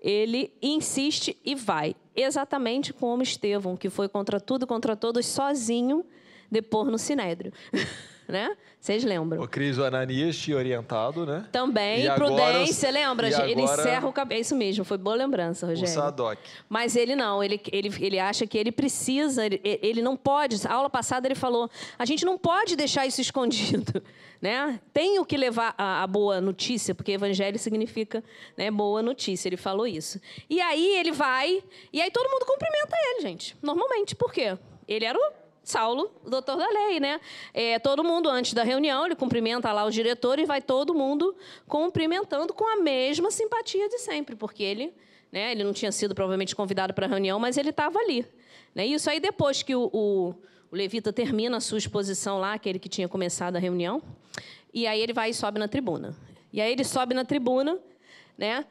ele insiste e vai. Exatamente como Estevão, que foi contra tudo e contra todos, sozinho, depor no Sinédrio. (laughs) né? Vocês lembram? O Cris, o Ananias tinha orientado, né? Também, E agora prudência, os- lembra? e Ele agora- encerra o cabelo. É isso mesmo, foi boa lembrança, O Rogério. Sadoc. Mas ele não, ele, ele, ele acha que ele precisa, ele, ele não pode. A aula passada ele falou: a gente não pode deixar isso (laughs) escondido. Né? Tem o que levar a, a boa notícia, porque evangelho significa né, boa notícia. Ele falou isso. E aí ele vai, e aí todo mundo cumprimenta ele, gente. Normalmente. Por quê? Ele era o Saulo, doutor da lei, né? É, todo mundo, antes da reunião, ele cumprimenta lá os diretores e vai todo mundo cumprimentando com a mesma simpatia de sempre, porque ele, né, ele não tinha sido provavelmente convidado para a reunião, mas ele estava ali. Né? Isso aí, depois que o, o, o levita termina a sua exposição lá, aquele que tinha começado a reunião, e aí ele vai e sobe na tribuna. E aí ele sobe na tribuna, né?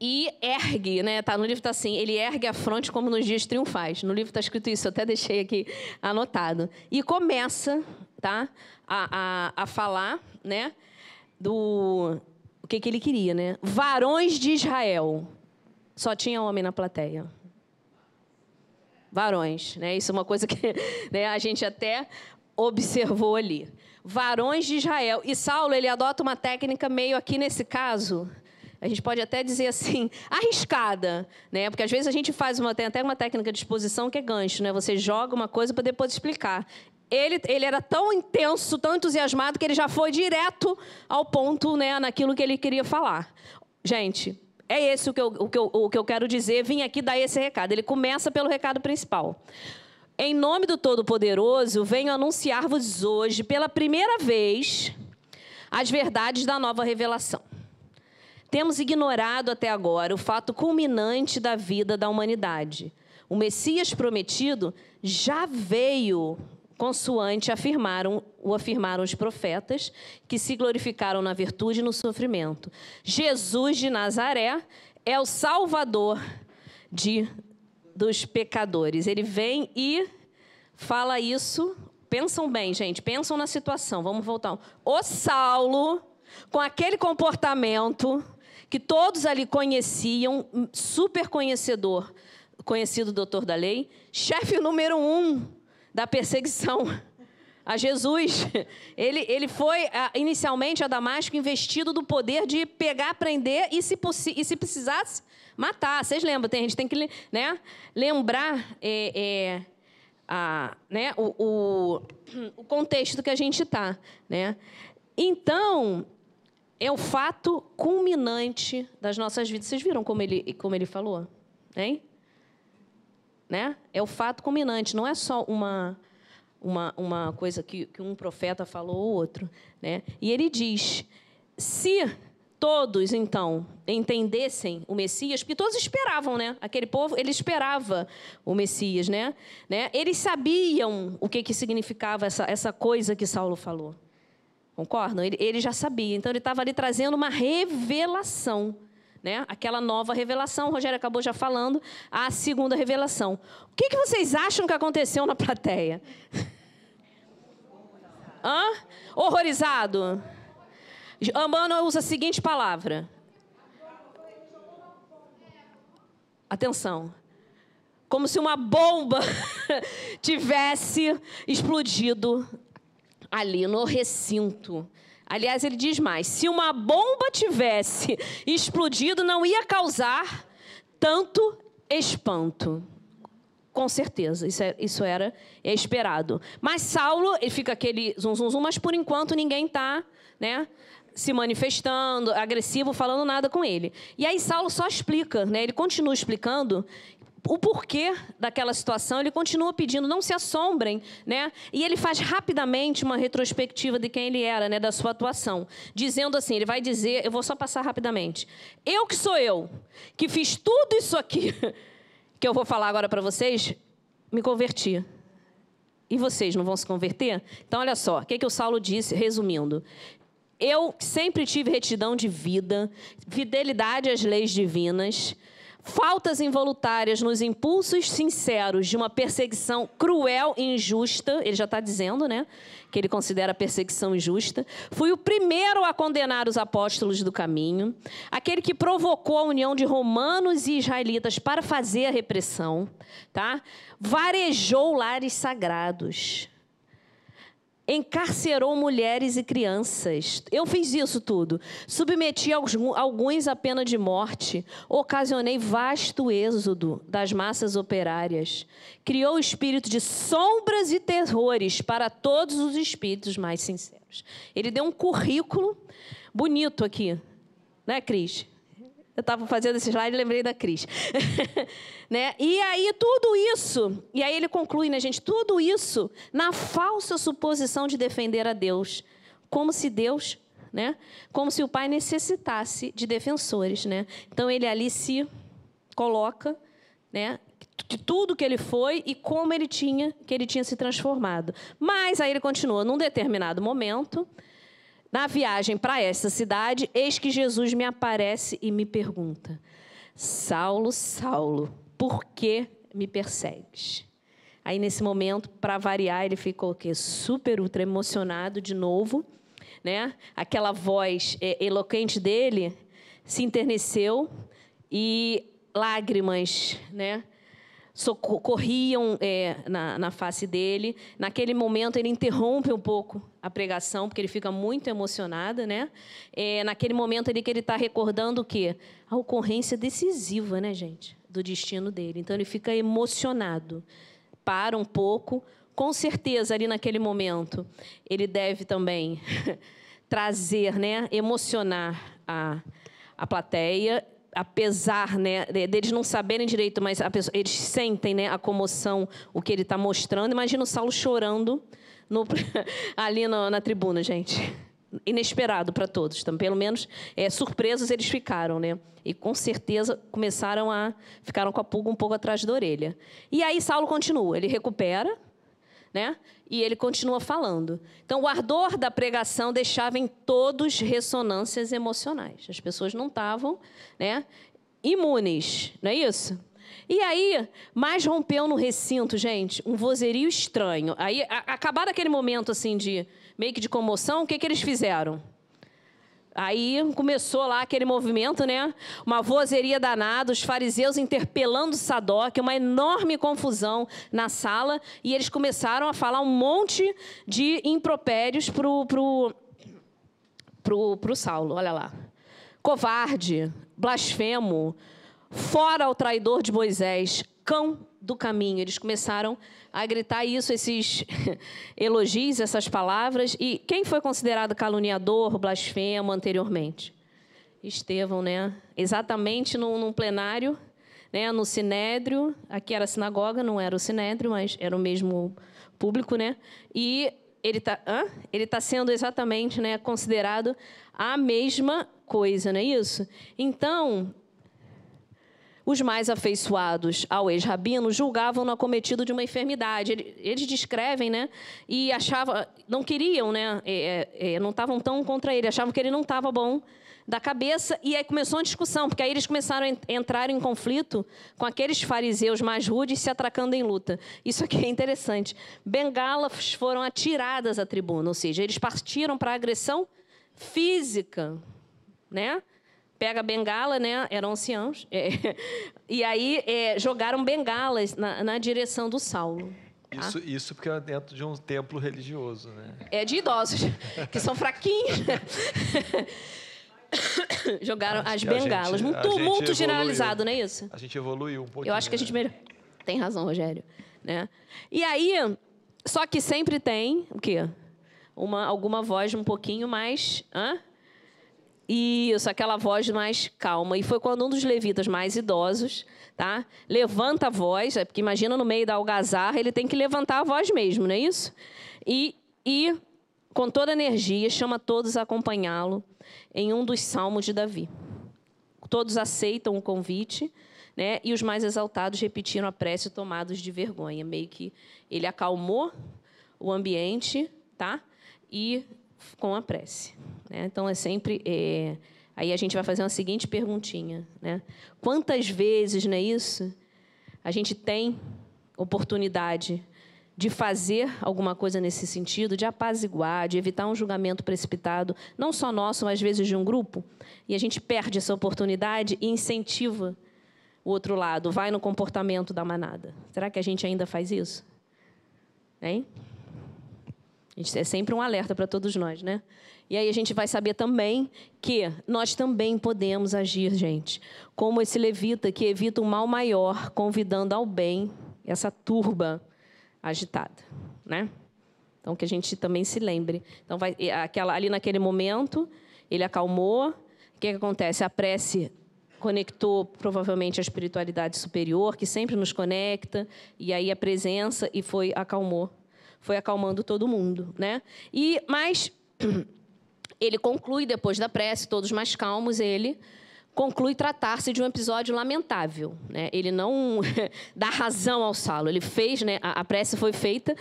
E ergue, né? Tá, no livro está assim, ele ergue a fronte como nos dias triunfais. No livro está escrito isso, eu até deixei aqui anotado. E começa, tá? A, a, a falar, né? Do o que, que ele queria, né? Varões de Israel. Só tinha homem na plateia. Varões, né? Isso é uma coisa que (laughs) né, a gente até observou ali. Varões de Israel. E Saulo, ele adota uma técnica meio aqui nesse caso, a gente pode até dizer assim, (laughs) arriscada, né? Porque às vezes a gente faz uma tem até uma técnica de exposição que é gancho, né? Você joga uma coisa para depois explicar. Ele, ele era tão intenso, tão entusiasmado que ele já foi direto ao ponto, né, naquilo que ele queria falar. Gente, é esse o que eu, o que eu, o que eu quero dizer. Vim aqui dar esse recado. Ele começa pelo recado principal. Em nome do Todo-Poderoso, venho anunciar-vos hoje, pela primeira vez, as verdades da nova revelação. Temos ignorado até agora o fato culminante da vida da humanidade. O Messias prometido já veio consoante afirmaram, o afirmaram os profetas, que se glorificaram na virtude e no sofrimento. Jesus de Nazaré é o Salvador de, dos pecadores. Ele vem e fala isso. Pensam bem, gente, pensam na situação. Vamos voltar. O Saulo, com aquele comportamento que todos ali conheciam, super conhecedor, conhecido doutor da lei, chefe número um da perseguição a Jesus. Ele, ele foi inicialmente a Damasco investido do poder de pegar, prender e, se, e se precisasse, matar. Vocês lembram? Tem, a gente tem que né, lembrar é, é, a, né, o, o, o contexto que a gente está. Né? Então, é o fato culminante das nossas vidas. Vocês viram como ele, como ele falou? Hein? Né? É o fato culminante, não é só uma, uma, uma coisa que, que um profeta falou ou outro. Né? E ele diz: se todos, então, entendessem o Messias, porque todos esperavam, né? Aquele povo, ele esperava o Messias, né? né? Eles sabiam o que, que significava essa, essa coisa que Saulo falou. Concordam? Ele, ele já sabia. Então, ele estava ali trazendo uma revelação. Né? Aquela nova revelação, o Rogério acabou já falando, a segunda revelação. O que, que vocês acham que aconteceu na plateia? Hã? Horrorizado? Ambano usa a seguinte palavra. Atenção. Como se uma bomba (laughs) tivesse explodido ali no recinto. Aliás, ele diz mais: se uma bomba tivesse explodido, não ia causar tanto espanto. Com certeza, isso, é, isso era esperado. Mas Saulo, ele fica aquele zum, zum, zum, mas por enquanto ninguém está né, se manifestando, agressivo, falando nada com ele. E aí Saulo só explica, né, ele continua explicando o porquê daquela situação, ele continua pedindo, não se assombrem, né? E ele faz rapidamente uma retrospectiva de quem ele era, né, da sua atuação, dizendo assim, ele vai dizer, eu vou só passar rapidamente. Eu que sou eu, que fiz tudo isso aqui (laughs) que eu vou falar agora para vocês, me converti. E vocês não vão se converter? Então, olha só, o que, que o Saulo disse, resumindo. Eu sempre tive retidão de vida, fidelidade às leis divinas, faltas involuntárias nos impulsos sinceros de uma perseguição cruel e injusta, ele já está dizendo, né? Que ele considera perseguição injusta. Fui o primeiro a condenar os apóstolos do caminho, aquele que provocou a união de romanos e israelitas para fazer a repressão, tá? Varejou lares sagrados. Encarcerou mulheres e crianças. Eu fiz isso tudo. Submeti alguns à pena de morte. Ocasionei vasto êxodo das massas operárias. Criou o espírito de sombras e terrores para todos os espíritos mais sinceros. Ele deu um currículo bonito aqui, né, Cris? Eu estava fazendo esse slide e lembrei da Cris. (laughs) né? E aí, tudo isso, e aí ele conclui, né, gente? Tudo isso na falsa suposição de defender a Deus. Como se Deus, né? Como se o Pai necessitasse de defensores, né? Então ele ali se coloca, né? De tudo que ele foi e como ele tinha, que ele tinha se transformado. Mas aí ele continua, num determinado momento, na viagem para essa cidade, eis que Jesus me aparece e me pergunta: Saulo, Saulo, por que me persegues? Aí, nesse momento, para variar, ele ficou quê? super, ultra emocionado de novo. Né? Aquela voz é, eloquente dele se enterneceu e lágrimas né? Corriam é, na, na face dele. Naquele momento, ele interrompe um pouco a pregação, porque ele fica muito emocionado. Né? É, naquele momento ali que ele está recordando o quê? A ocorrência decisiva, né, gente? Do destino dele. Então, ele fica emocionado. Para um pouco. Com certeza, ali naquele momento, ele deve também (laughs) trazer, né, emocionar a, a plateia apesar né, deles não saberem direito, mas pessoa, eles sentem né, a comoção, o que ele está mostrando. Imagina o Saulo chorando no, (laughs) ali na, na, tribuna, gente. Inesperado para todos. Então, pelo menos é, surpresos eles ficaram, né? E com certeza começaram a. ficaram com a pulga um pouco atrás da orelha. E aí Saulo continua, ele recupera, né? E ele continua falando. Então, o ardor da pregação deixava em todos ressonâncias emocionais. As pessoas não estavam né, imunes, não é isso? E aí, mais rompeu no recinto, gente, um vozerio estranho. Aí, acabado aquele momento assim de meio que de comoção, o que, que eles fizeram? Aí começou lá aquele movimento, né? Uma vozeria danada, os fariseus interpelando Sadoc, uma enorme confusão na sala, e eles começaram a falar um monte de impropérios pro, pro, pro, pro Saulo. Olha lá. Covarde, blasfemo, fora o traidor de Moisés, cão do caminho. Eles começaram a gritar isso, esses (laughs) elogios, essas palavras. E quem foi considerado caluniador, blasfemo anteriormente? Estevão, né? Exatamente num, num plenário, né? no Sinédrio. Aqui era a sinagoga, não era o Sinédrio, mas era o mesmo público, né? E ele está ele tá sendo exatamente né, considerado a mesma coisa, não é isso? Então, os mais afeiçoados ao ex-rabino julgavam-no acometido de uma enfermidade. Eles descrevem, né? E achavam, não queriam, né? É, é, é, não estavam tão contra ele, achavam que ele não estava bom da cabeça. E aí começou uma discussão, porque aí eles começaram a entrar em conflito com aqueles fariseus mais rudes se atracando em luta. Isso aqui é interessante. Bengalas foram atiradas à tribuna, ou seja, eles partiram para a agressão física, né? Pega a bengala, né? Eram anciãos. É, (laughs) e aí é, jogaram bengalas na, na, direção do Saulo. Tá? Isso, isso porque é dentro de um templo religioso, né? É de idosos, (laughs) que são fraquinhos. (laughs) Jogaram as bengalas. Gente, um tumulto generalizado, não é isso? A gente evoluiu um pouquinho. Eu acho que a gente melhor. Tem razão, Rogério. Né? E aí, só que sempre tem o quê? Uma, alguma voz um pouquinho mais. Hã? Isso, aquela voz mais calma. E foi quando um dos levitas mais idosos, tá? Levanta a voz, é porque imagina no meio da algazarra, ele tem que levantar a voz mesmo, não é isso? E, e com toda energia, chama todos a acompanhá-lo em um dos salmos de Davi. Todos aceitam o convite, né? E os mais exaltados repetiram a prece tomados de vergonha, meio que ele acalmou o ambiente, tá? E com a prece. Né? Então, é sempre. É... Aí a gente vai fazer uma seguinte perguntinha. Né? Quantas vezes, não é isso? A gente tem oportunidade de fazer alguma coisa nesse sentido, de apaziguar, de evitar um julgamento precipitado, não só nosso, mas às vezes de um grupo, e a gente perde essa oportunidade e incentiva o outro lado, vai no comportamento da manada. Será que a gente ainda faz isso? Hein? É sempre um alerta para todos nós, né? E aí a gente vai saber também que nós também podemos agir, gente, como esse levita que evita um mal maior, convidando ao bem essa turba agitada, né? Então que a gente também se lembre. Então vai aquela ali naquele momento, ele acalmou. O que, que acontece? A prece conectou provavelmente a espiritualidade superior, que sempre nos conecta, e aí a presença e foi acalmou, foi acalmando todo mundo, né? E mas (clears throat) ele conclui depois da prece, todos mais calmos, ele conclui tratar-se de um episódio lamentável, né? Ele não (laughs) dá razão ao Saulo, ele fez, né? A, prece foi feita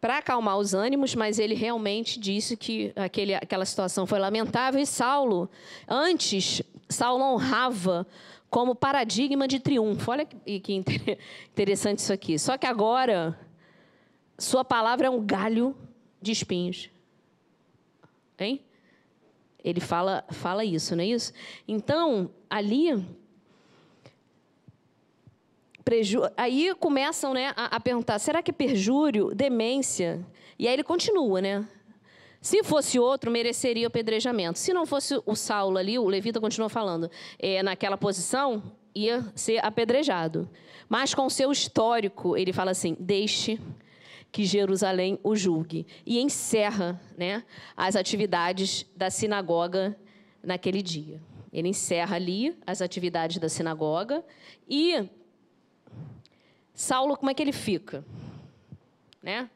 para acalmar os ânimos, mas ele realmente disse que aquele, aquela situação foi lamentável. E Saulo, antes, Saulo honrava como paradigma de triunfo. Olha que, que interessante isso aqui. Só que agora, sua palavra é um galho de espinhos. Hein? Ele fala, fala isso, não é isso? Então, ali Preju... Aí começam né, a, a, perguntar: será que é perjúrio, demência? E aí ele continua, né? Se fosse outro, mereceria o apedrejamento. Se não fosse o Saulo ali, o Levita continua falando, é, naquela posição, ia ser apedrejado. Mas com seu histórico, ele fala assim: deixe que Jerusalém o julgue. E encerra né, as atividades da sinagoga naquele dia. Ele encerra ali as atividades da sinagoga e Saulo, como é que ele fica? Né?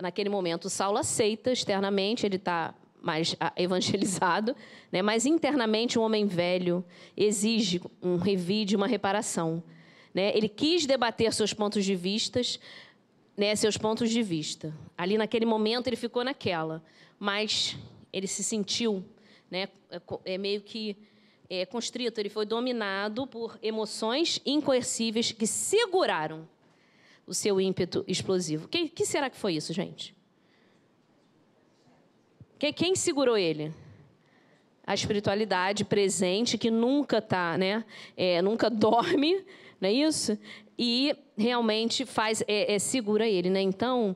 Naquele momento, Saulo aceita externamente, ele está mais ah, (laughs) evangelizado, né? mas internamente um homem velho exige um revide, uma reparação. Né? Ele quis debater seus pontos de vistas, né? seus pontos de vista. Ali naquele momento ele ficou naquela, mas ele se sentiu, né? é, é meio que é, constrito, ele foi dominado por emoções incoercíveis que seguraram o seu ímpeto explosivo. Que, que será que foi isso, gente? Que, quem segurou ele? A espiritualidade presente que nunca tá, né? É, nunca (laughs) dorme, não é isso? E realmente faz, é, é segura ele, né? Então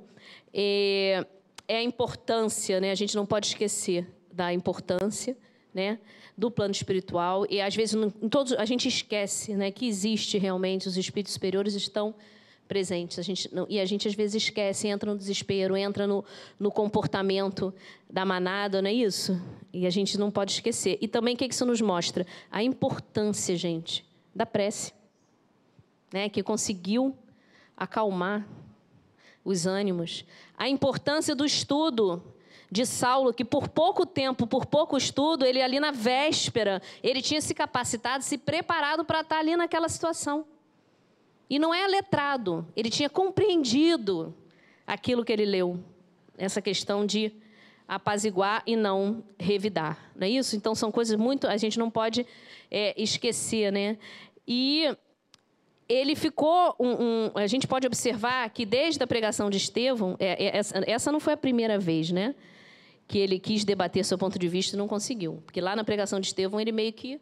é, é a importância, né? A gente não pode esquecer da importância, né? do plano espiritual e às vezes em todos a gente esquece né, que existe realmente os espíritos superiores estão presentes a gente não, e a gente às vezes esquece entra no desespero entra no, no comportamento da manada não é isso e a gente não pode esquecer e também o que isso nos mostra a importância gente da prece né que conseguiu acalmar os ânimos a importância do estudo de Saulo, que por pouco tempo, por pouco estudo, ele ali na véspera, ele tinha se capacitado, se preparado para estar ali naquela situação. E não é letrado, ele tinha compreendido aquilo que ele leu, essa questão de apaziguar e não revidar, não é isso? Então são coisas muito, a gente não pode é, esquecer, né? E ele ficou um, um, a gente pode observar que desde a pregação de Estevão, é, é, essa, essa não foi a primeira vez, né? que ele quis debater seu ponto de vista e não conseguiu. Porque lá na pregação de Estevão, ele meio que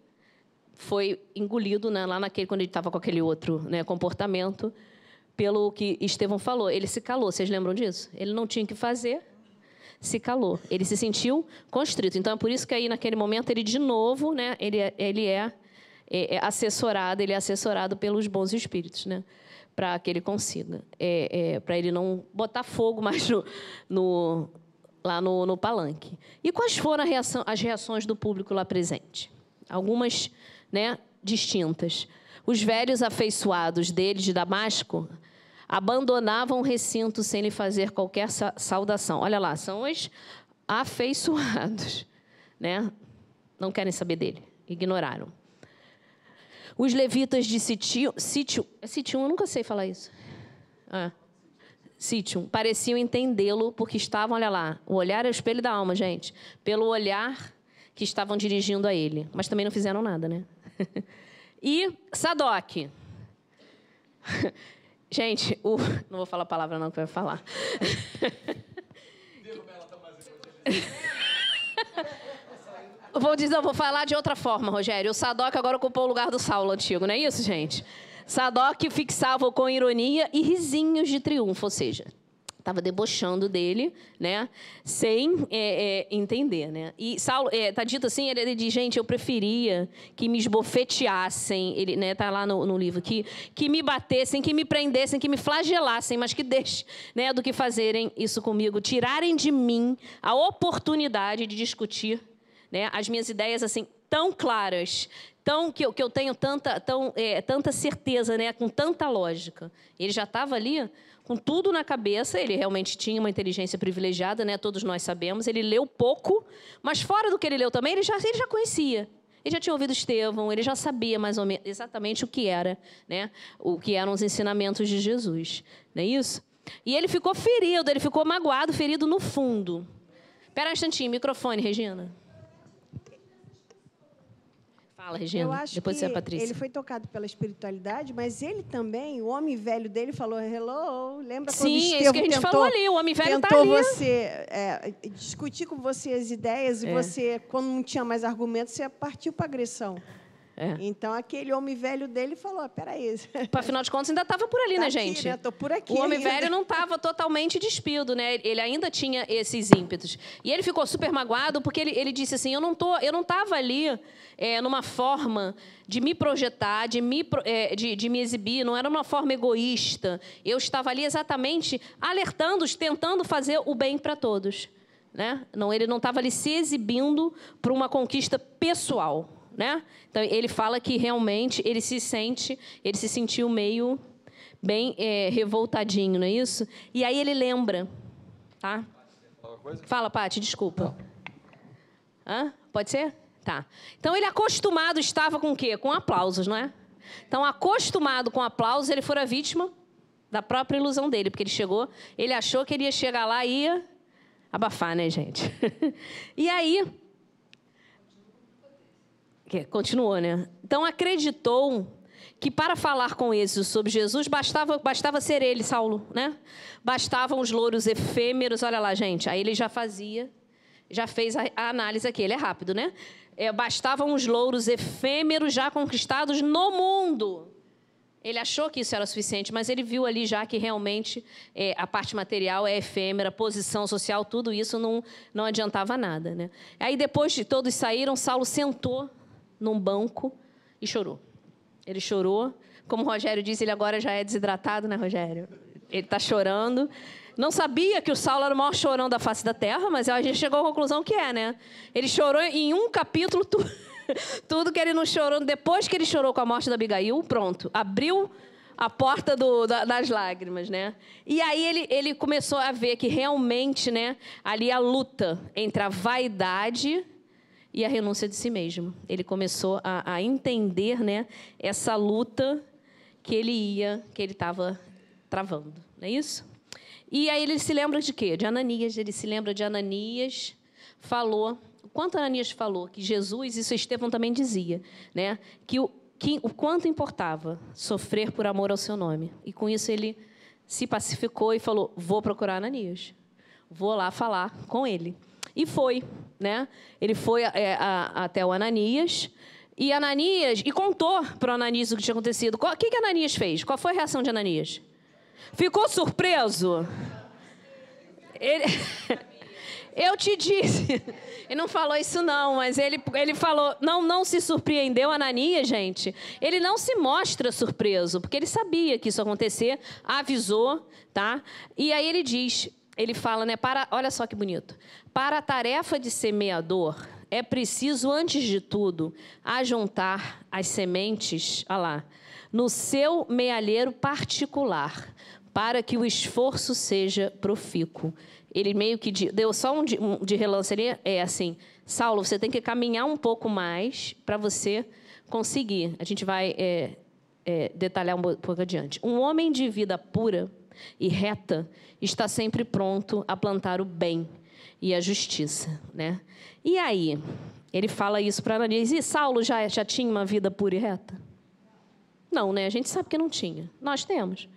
foi engolido, né, lá naquele, quando ele estava com aquele outro né, comportamento, pelo que Estevão falou. Ele se calou, vocês lembram disso? Ele não tinha o que fazer, se calou. Ele se sentiu constrito. Então, é por isso que aí, naquele momento, ele, de novo, né, ele, é, ele é, é, é assessorado, ele é assessorado pelos bons espíritos, né? para que ele consiga, é, é, para ele não botar fogo mais no, no, lá no, no palanque. E quais foram reação, as reações do público lá presente? Algumas né, distintas. Os velhos afeiçoados dele de Damasco abandonavam o recinto sem lhe fazer qualquer saudação. Olha lá, são os afeiçoados, né? Não querem saber dele, ignoraram. Os levitas de Sítio, Sítio, é Sítio, eu nunca sei falar isso. Ah. Sítio pareciam entendê-lo porque estavam, olha lá, o olhar é o espelho da alma, gente, pelo olhar que estavam dirigindo a ele, mas também não fizeram nada, né? (laughs) e Sadoc. (laughs) gente, o... não vou falar a palavra não que eu vou falar. (laughs) vou dizer, vou falar de outra forma, Rogério. O Sadoc agora ocupou o lugar do Saulo antigo, não é isso, gente? Sadoc fixava com ironia e risinhos de triunfo, ou seja, Estava debochando dele, né? Sem é, é, entender, né? E Saulo, é, tá dito assim, ele, ele diz, gente, eu preferia que me esbofeteassem, ele, né? Tá lá no, no livro, que, que me batessem, que me prendessem, que me flagelassem, mas que deixe, né? Do que fazerem isso comigo, tirarem de mim a oportunidade de discutir, né? As minhas ideias assim tão claras, tão que eu, que eu tenho tanta, tão, é, tanta certeza, né? Com tanta lógica. Ele já estava ali com tudo na cabeça, ele realmente tinha uma inteligência privilegiada, né? Todos nós sabemos. Ele leu pouco, mas fora do que ele leu também, ele já, ele já conhecia. Ele já tinha ouvido Estevão, ele já sabia mais ou menos exatamente o que era, né? O que eram os ensinamentos de Jesus, não é isso? E ele ficou ferido, ele ficou magoado, ferido no fundo. Espera um instantinho, microfone, Regina. Fala, Regina. Eu acho Depois que você é a Patrícia. ele foi tocado pela espiritualidade, mas ele também, o homem velho dele, falou hello. Lembra Sim, quando é isso Estevão que a gente tentou, falou ali, o homem velho tá tentou ali. você é, discutir com você as ideias e É. você, quando não tinha mais argumentos, você partiu para agressão. É. Então, aquele homem velho dele falou, "Ah, peraí. (laughs) Afinal de contas, ainda estava por ali, Tá né, aqui, gente? né? Tô por aqui O homem ainda. velho não estava totalmente despido, né? Ele ainda tinha esses ímpetos. E ele ficou super magoado porque ele, ele disse assim: eu não tô, eu não estava ali é, numa forma de me projetar, de me, é, de, de me exibir, não era uma forma egoísta. Eu estava ali exatamente alertando, tentando fazer o bem para todos. Né? Não, ele não estava ali se exibindo para uma conquista pessoal. Né? Então, ele fala que realmente ele se sente, ele se sentiu meio bem é, revoltadinho, não é isso? E aí ele lembra, tá? Fala, Paty, desculpa. Hã? Pode ser? Tá. Então ele acostumado estava com o quê? Com aplausos, não é? Então, acostumado com aplausos, ele fora vítima da própria ilusão dele, porque ele chegou, ele achou que ele ia chegar lá e ia abafar, né, gente? (laughs) e aí, continuou, né? Então acreditou que para falar com êxito sobre Jesus bastava, bastava ser ele, Saulo, né? Bastavam os louros efêmeros, olha lá, gente. Aí ele já fazia, já fez a, a análise aqui, ele é rápido, né? É, bastavam os louros efêmeros já conquistados no mundo. Ele achou que isso era suficiente, mas ele viu ali já que realmente é, a parte material é efêmera, posição social, tudo isso não, não adiantava nada. Né? Aí, depois de todos saíram, Saulo sentou num banco e chorou. Ele chorou. Como o Rogério disse, ele agora já é desidratado, né, Rogério? Ele está chorando. Não sabia que o Saulo era o maior chorão da face da terra, mas a gente chegou à conclusão que é, né? Ele chorou em um capítulo tu- (laughs) tudo que ele não chorou. Depois que ele chorou com a morte da Abigail, pronto, abriu a porta do- da- das lágrimas, né? E aí ele, ele começou a ver que realmente, né, ali a luta entre a vaidade e a renúncia de si mesmo. Ele começou a, a entender, né, essa luta que ele ia, que ele estava travando, não é isso? E aí ele se lembra de quê? De Ananias. Ele se lembra de Ananias, falou. Quanto Ananias falou que Jesus, isso Estevão também dizia, né? Que o, que o quanto importava sofrer por amor ao seu nome. E com isso ele se pacificou e falou: vou procurar Ananias, vou lá falar com ele. E foi, né? Ele foi é, a- até o Ananias. E Ananias, e contou para Ananias o que tinha acontecido. O que, que Ananias fez? Qual foi a reação de Ananias? Ficou surpreso? Ele... (laughs) Eu te disse. Ele não falou isso não, mas ele, ele falou, não, não se surpreendeu Ananias, gente. Ele não se mostra surpreso, porque ele sabia que isso ia acontecer, avisou, tá? E aí ele diz, ele fala, né, para, olha só que bonito. Para a tarefa de semeador, é preciso antes de tudo ajuntar as sementes, olha lá, no seu mealheiro particular, para que o esforço seja profícuo. Ele meio que de- deu só um de, um de relance ali, é assim, Saulo, você tem que caminhar um pouco mais para você conseguir. A gente vai é, é, detalhar um pouco adiante. Um homem de vida pura e reta está sempre pronto a plantar o bem e a justiça, né? E aí, ele fala isso para Ananias. E Saulo já, já tinha uma vida pura e reta? Não, né? A gente sabe que não tinha. Nós temos.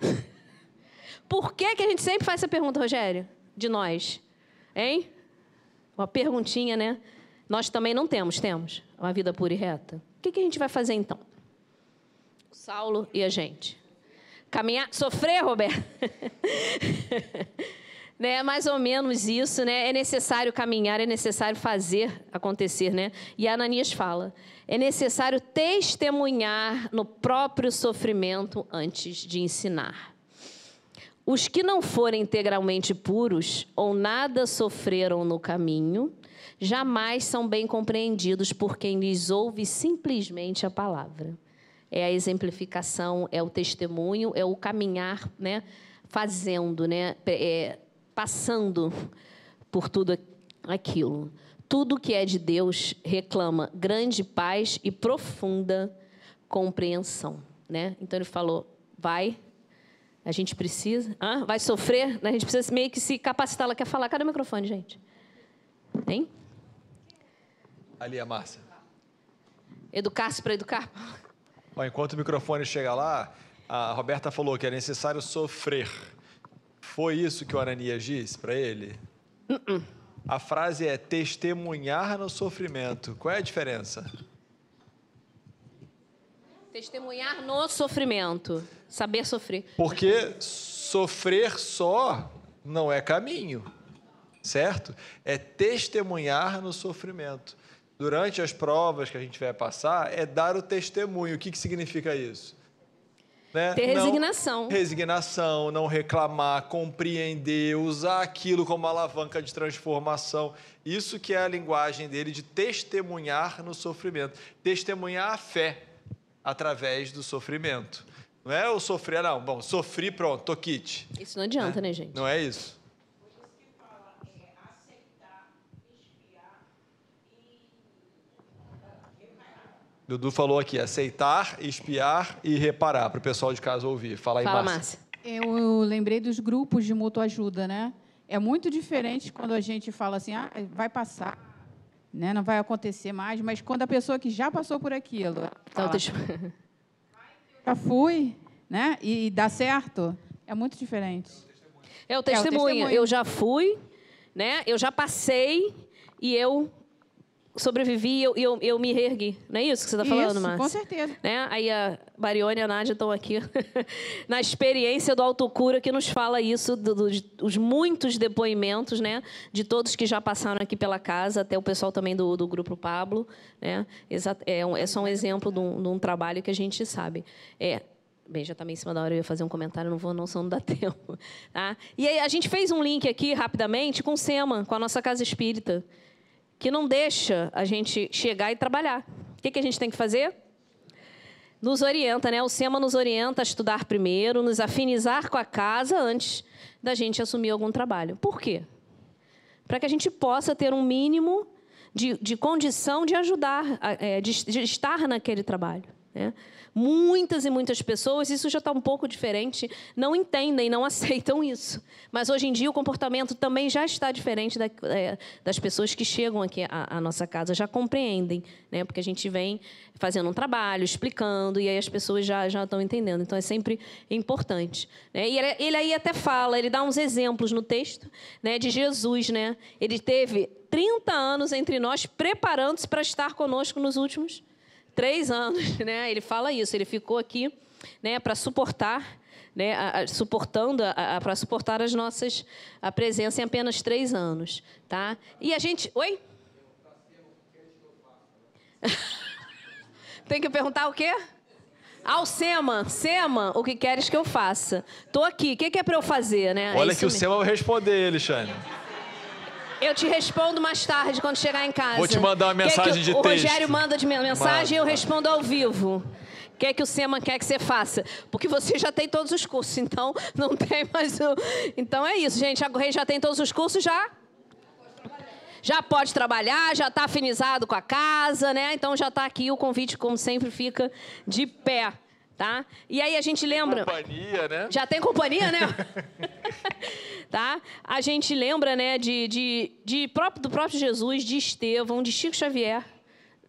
(laughs) Por que, que a gente sempre faz essa pergunta, Rogério? De nós. Hein? Uma perguntinha, né? Nós também não temos, temos uma vida pura e reta. O que, que a gente vai fazer então? O Saulo e a gente. Caminhar, sofrer, Roberto. (laughs) né? Mais ou menos isso, né? É necessário caminhar, é necessário fazer acontecer, né? E Ananias fala: é necessário testemunhar no próprio sofrimento antes de ensinar. Os que não forem integralmente puros ou nada sofreram no caminho, jamais são bem compreendidos por quem lhes ouve simplesmente a palavra. É a exemplificação, é o testemunho, é o caminhar, né? Fazendo, né? É, passando por tudo aquilo. Tudo que é de Deus reclama grande paz e profunda compreensão, né? Então ele falou: vai, a gente precisa, ah, vai sofrer, né? a gente precisa meio que se capacitar. Ela quer falar, cadê o microfone, gente? Hein? Ali a Márcia. Educar-se para educar. Bom, enquanto o microfone chega lá, a Roberta falou que é necessário sofrer. Foi isso que o Ananias disse para ele? Uh-uh. A frase é testemunhar no sofrimento. Qual é a diferença? Testemunhar no sofrimento. Saber sofrer. Porque sofrer só não é caminho, certo? É testemunhar no sofrimento. Durante as provas que a gente vai passar, é dar o testemunho. O que, que significa isso? Né? Ter Não- resignação. resignação, não reclamar, compreender, usar aquilo como alavanca de transformação. Isso que é a linguagem dele de testemunhar no sofrimento. Testemunhar a fé através do sofrimento. Não é o sofrer, não. Bom, sofri, pronto, tô kit. Isso não adianta, né, gente? Não é isso. Dudu falou aqui, aceitar, espiar e reparar, para o pessoal de casa ouvir. Fala aí, Fala, Márcia. Márcia. Eu lembrei dos grupos de mútua ajuda, né? É muito diferente quando a gente fala assim, ah, vai passar, né? Não vai acontecer mais, mas quando a pessoa que já passou por aquilo, Então, deixa... (laughs) já fui, né? E dá certo, é muito diferente. É o testemunho. testemunho. Eu já fui, né? Eu já passei e eu sobrevivi e eu, eu, eu me reergui. Não é isso que você está falando, Márcia? com certeza. Né? Aí a Marione e a Nádia estão aqui (laughs) na experiência do autocura que nos fala isso, do- do- dos muitos depoimentos, né? De todos que já passaram aqui pela casa, até o pessoal também do, do Grupo Pablo. Né? É, é só um exemplo de um, de um trabalho que a gente sabe. É, Bem, já está meio em cima da hora, eu ia fazer um comentário, não vou não, senão não dá (laughs) tempo. Tá? E aí, a gente fez um link aqui, rapidamente, com o SEMA, com a nossa Casa Espírita, que não deixa a gente chegar e trabalhar. O que, que a gente tem que fazer? nos orienta, né? O SEMA nos orienta a estudar primeiro, nos afinizar com a casa antes da gente assumir algum trabalho. Por quê? Para que a gente possa ter um mínimo de, de condição de ajudar, é, de, de estar naquele trabalho. Né? Muitas e muitas pessoas, isso já está um pouco diferente, não entendem, não (laughs) aceitam isso. Mas hoje em dia o comportamento também já está diferente da- é, das pessoas que chegam aqui à, à nossa casa, já compreendem, né? porque a gente vem fazendo um trabalho, explicando, e aí as pessoas já, já estão entendendo. Então é sempre importante. Né? E ele, ele aí até fala, ele dá uns exemplos no texto né, de Jesus. Né? Ele teve 30 anos entre nós, preparando-se para estar conosco nos últimos três anos, (laughs) né? Ele fala isso. Ele ficou aqui, né, para suportar, né, a- a- suportando, para suportar as nossas a presença em apenas três anos, tá? E a gente, oi? (laughs) Tem que perguntar o quê? Ao Sema, Sema, o que queres que eu faça? Tô aqui. O que, que é para eu fazer, né? É Olha isso que o mesmo. Sema vai responder, Alexandre. Eu te respondo mais tarde, quando chegar em casa. Vou te mandar uma Quer que mensagem de o texto. Rogério manda de me- mensagem e eu respondo ao vivo. O que é que o SEMA quer que você faça? Porque você já tem todos os cursos, então não tem mais o... Então é isso, gente. A Correia já tem todos os cursos, já... Já pode trabalhar, já está afinizado com a casa, né? Então já está aqui o convite, como sempre, fica de pé, tá? E aí a gente lembra... Companhia, né? Já tem companhia, né? (laughs) tá? A gente lembra, né, de, de, de próprio, do próprio Jesus, de Estevão, de Chico Xavier.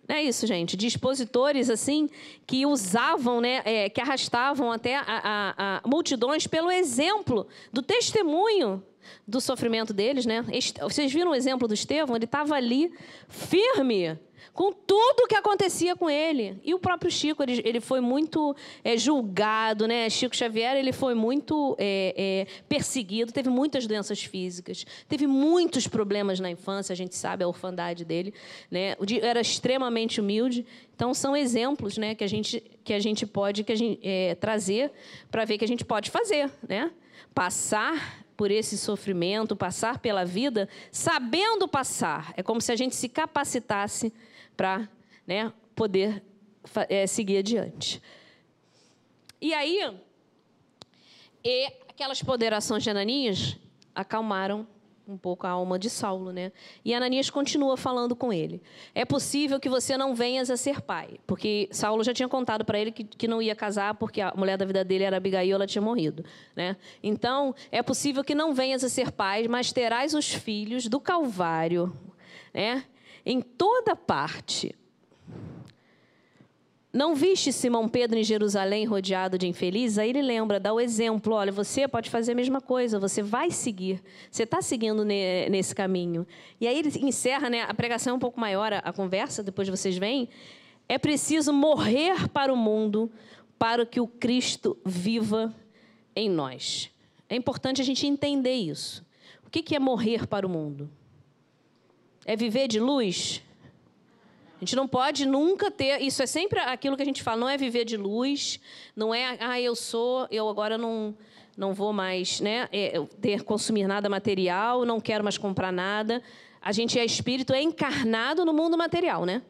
Não é isso, gente? De expositores, assim, que usavam, né, é, que arrastavam até a, a- a multidões pelo exemplo do testemunho do sofrimento deles, né? Vocês viram o exemplo do Estevão? Ele estava ali, firme, com tudo que acontecia com ele. E o próprio Chico, ele, ele foi muito é, julgado, né? Chico Xavier, ele foi muito é, é, perseguido, teve muitas doenças físicas, teve muitos problemas na infância, a gente sabe a orfandade dele, né? Era extremamente humilde. Então são exemplos, né, que a gente que a gente pode que a gente, é, trazer para ver que a gente pode fazer, né? Passar por esse sofrimento, passar pela vida, sabendo passar. É como se a gente se capacitasse para né, poder é, seguir adiante. E aí, e aquelas ponderações de Ananias acalmaram um pouco a alma de Saulo, né? E Ananias continua falando com ele. É possível que você não venhas a ser pai, porque Saulo já tinha contado para ele que, que não ia casar porque a mulher da vida dele era Abigail, ela tinha morrido, né? Então, é possível que não venhas a ser pai, mas terás os filhos do Calvário, né? Em toda parte não viste Simão Pedro em Jerusalém rodeado de infelizes? Aí ele lembra, dá o exemplo: olha, você pode fazer a mesma coisa, você vai seguir, você está seguindo nesse caminho. E aí ele encerra, né, a pregação é um pouco maior, a, conversa, depois vocês veem. É preciso morrer para o mundo, para que o Cristo viva em nós. É importante a gente entender isso. O que é morrer para o mundo? É viver de luz? A gente não pode nunca ter. Isso é sempre aquilo que a gente fala, não é viver de luz, não é, ah, eu sou, eu agora não, não vou mais né, é, ter consumir nada material, não quero mais comprar nada. A gente é espírito, é encarnado no mundo material, né?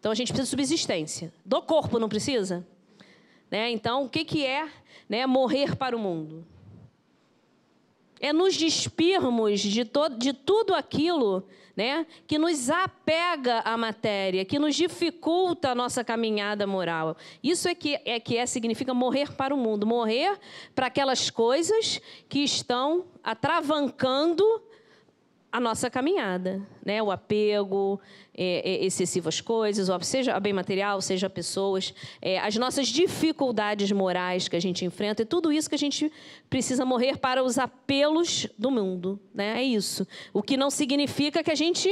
Então a gente precisa de subsistência. Do corpo, não precisa? Né? Então, o que, que é né, morrer para o mundo? É nos despirmos de, todo, de tudo aquilo né, que nos apega à matéria, que nos dificulta a nossa caminhada moral. Isso é que é que é significa morrer para o mundo, morrer para aquelas coisas que estão atravancando a nossa caminhada, né? O apego, é, é, excessivas coisas, seja a bem material, seja pessoas, é, as nossas dificuldades morais que a gente enfrenta, e tudo isso que a gente precisa morrer para os apelos do mundo, né? É isso. O que não significa que a gente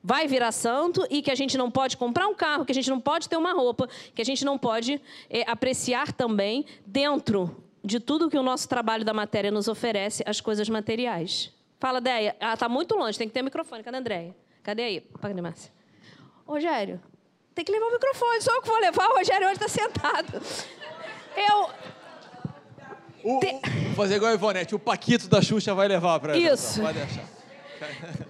vai virar santo e que a gente não pode comprar um carro, que a gente não pode ter uma roupa, que a gente não pode é, apreciar também dentro de tudo que o nosso trabalho da matéria nos oferece, as coisas materiais. Fala, Deia. Ah, tá muito longe, tem que ter microfone. Cadê a Andréia? Cadê aí? Cadê Márcia? Rogério, tem que levar o microfone. Só eu que vou levar, o Rogério hoje está sentado. Eu. O, Te... Vou fazer igual a Ivonete. O Paquito da Xuxa vai levar para ela. Isso. Pode deixar.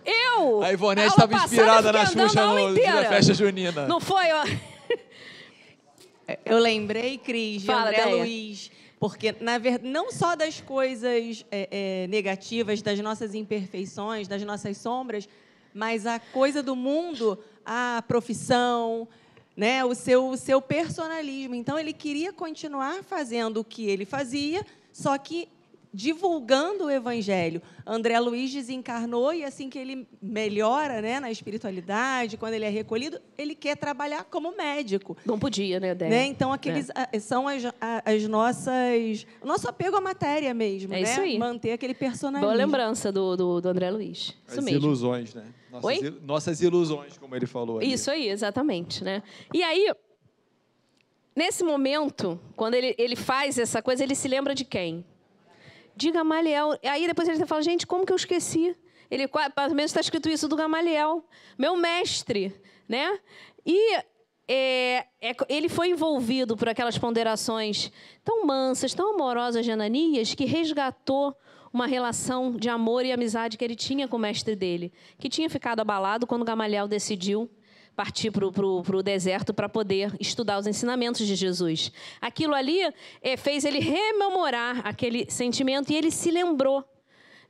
Eu. A Ivonete estava inspirada na Xuxa no, na festa junina. Não foi, ó. Eu lembrei, Cris, de Fala, André Deia. Luiz porque, na verdade, não só das coisas é, é, negativas, das nossas imperfeições, das nossas sombras, mas a coisa do mundo, a profissão, né, o seu, o seu personalismo. Então, ele queria continuar fazendo o que ele fazia, só que divulgando o evangelho. André Luiz desencarnou e assim que ele melhora, né, na espiritualidade, quando ele é recolhido, ele quer trabalhar como médico. Não podia, né, Dé? Né? Então aqueles é. são as, as nossas, o nosso apego à matéria mesmo, é né? Isso aí. Manter aquele personagem. Boa lembrança do, do, do André Luiz. Isso as mesmo. ilusões, né? Nossas, Oi? Il, nossas ilusões, como ele falou. Ali. Isso aí, exatamente, né? E aí Nesse momento, quando ele, ele faz essa coisa, ele se lembra de quem? De Gamaliel. Aí depois ele fala, gente, como que eu esqueci? Ele, pelo menos está escrito isso do Gamaliel, meu mestre, né? E é, é, ele foi envolvido por aquelas ponderações tão mansas, tão amorosas de Ananias, que resgatou uma relação de amor e amizade que ele tinha com o mestre dele, que tinha ficado abalado quando Gamaliel decidiu partir para o deserto para poder estudar os ensinamentos de Jesus. Aquilo ali é, fez ele rememorar aquele sentimento e ele se lembrou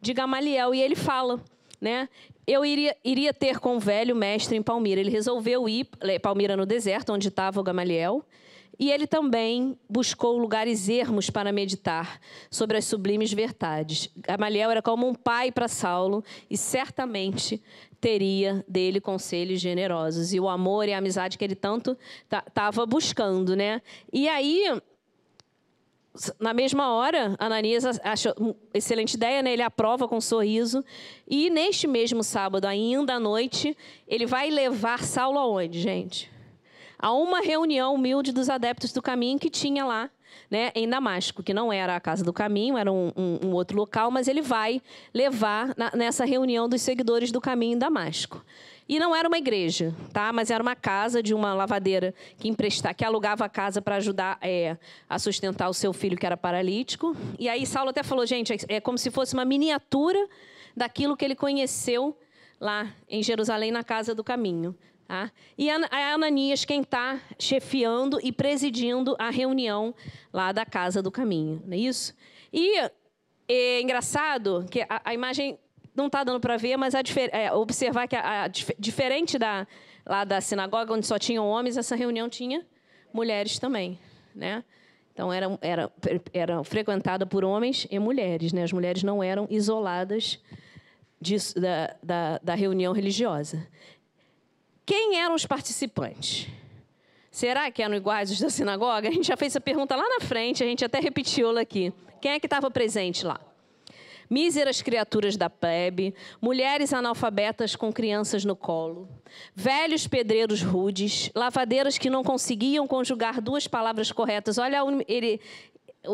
de Gamaliel e ele fala, né? Eu iria, iria ter com o velho mestre em Palmira. Ele resolveu ir Palmira no deserto, onde estava o Gamaliel. E ele também buscou lugares ermos para meditar sobre as sublimes verdades. Gamaliel era como um pai para Saulo e certamente teria dele conselhos generosos e o amor e a amizade que ele tanto estava buscando, né? E aí na mesma hora, Ananias acha excelente ideia, né? ele aprova com um sorriso. E neste mesmo sábado, ainda à noite, ele vai levar Saulo aonde, gente? A uma reunião humilde dos adeptos do caminho que tinha lá né, em Damasco, que não era a Casa do Caminho, era um, um, um outro local, mas ele vai levar na, nessa reunião dos seguidores do caminho em Damasco. E não era uma igreja, tá? Mas era uma casa de uma lavadeira que emprestava, que alugava a casa para ajudar é, a sustentar o seu filho que era paralítico. E aí Saulo até falou, gente, é como se fosse uma miniatura daquilo que ele conheceu lá em Jerusalém na casa do caminho. Tá? E a Ananias quem está chefiando e presidindo a reunião lá da casa do caminho, não é isso? E é engraçado que a, a imagem não está dando para ver, mas é, observar que a, a, diferente da, lá da sinagoga, onde só tinham homens, essa reunião tinha mulheres também. Né? Então, era, era, era frequentada por homens e mulheres. Né? As mulheres não eram isoladas da, da, da reunião religiosa. Quem eram os participantes? Será que eram iguais os da sinagoga? (laughs) A gente já fez essa pergunta lá na frente, a gente até repetiu-la aqui. Quem é que estava presente lá? míseras criaturas da plebe, mulheres analfabetas com crianças no colo, velhos pedreiros rudes, lavadeiras que não conseguiam conjugar duas palavras corretas. Olha ele,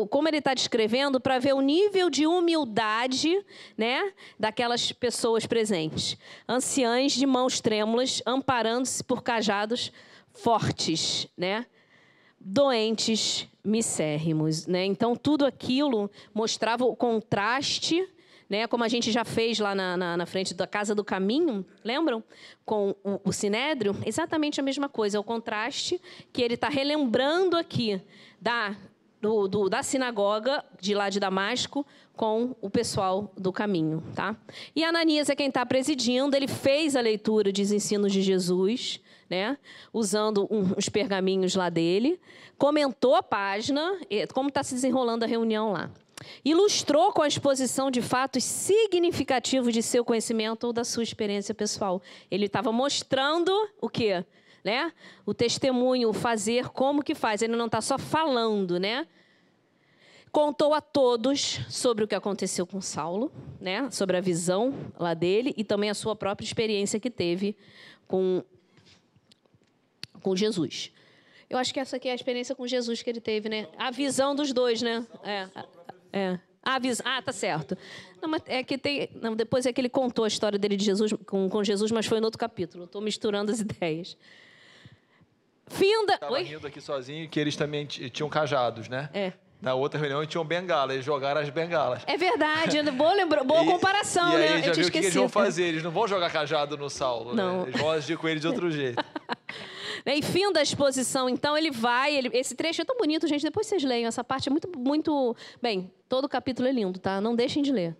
como ele está descrevendo para ver o nível de humildade né, daquelas pessoas presentes. Anciães de mãos trêmulas, amparando-se por cajados fortes, né? doentes, misérrimos. Né? Então, tudo aquilo mostrava o contraste, né? como a gente já fez lá na, na, na frente da Casa do Caminho, lembram? Com o, o Sinédrio, exatamente a mesma coisa, é o contraste que ele está relembrando aqui da, do, do, da sinagoga de lá de Damasco com o pessoal do caminho. Tá? E Ananias é quem está presidindo, ele fez a leitura dos ensinos de Jesus, né? usando um, os pergaminhos lá dele, comentou a página, como está se desenrolando a reunião lá. Ilustrou com a exposição de fatos significativos de seu conhecimento ou da sua experiência pessoal. Ele estava mostrando o quê? Né? O testemunho, o fazer, como que faz. Ele não está só falando, né? Contou a todos sobre o que aconteceu com Saulo, né? Sobre a visão lá dele e também a sua própria experiência que teve com com Jesus. Eu acho que essa aqui é a experiência com Jesus que ele teve, né? A visão dos dois, né? É. é. Ah, tá certo. Não, mas é que tem. Não, depois é que ele contou a história dele de Jesus com, com Jesus, mas foi no outro capítulo. Estou misturando as (laughs) ideias. Finda. Estava rindo aqui sozinho que eles também tinham cajados, né? É. Na outra reunião tinham bengala, eles jogaram as bengalas. É verdade, boa, lembra... boa (laughs) e, comparação, e né? Aí já viu o que eles vão fazer? Eles não vão jogar cajado no Saulo, né? não. Né? Eles vão agir com ele de outro jeito. (laughs) E fim da exposição, então ele vai. Ele, esse trecho é tão bonito, gente. Depois vocês leiam. Essa parte é muito, muito. Bem, todo o capítulo é lindo, tá? Não deixem de ler.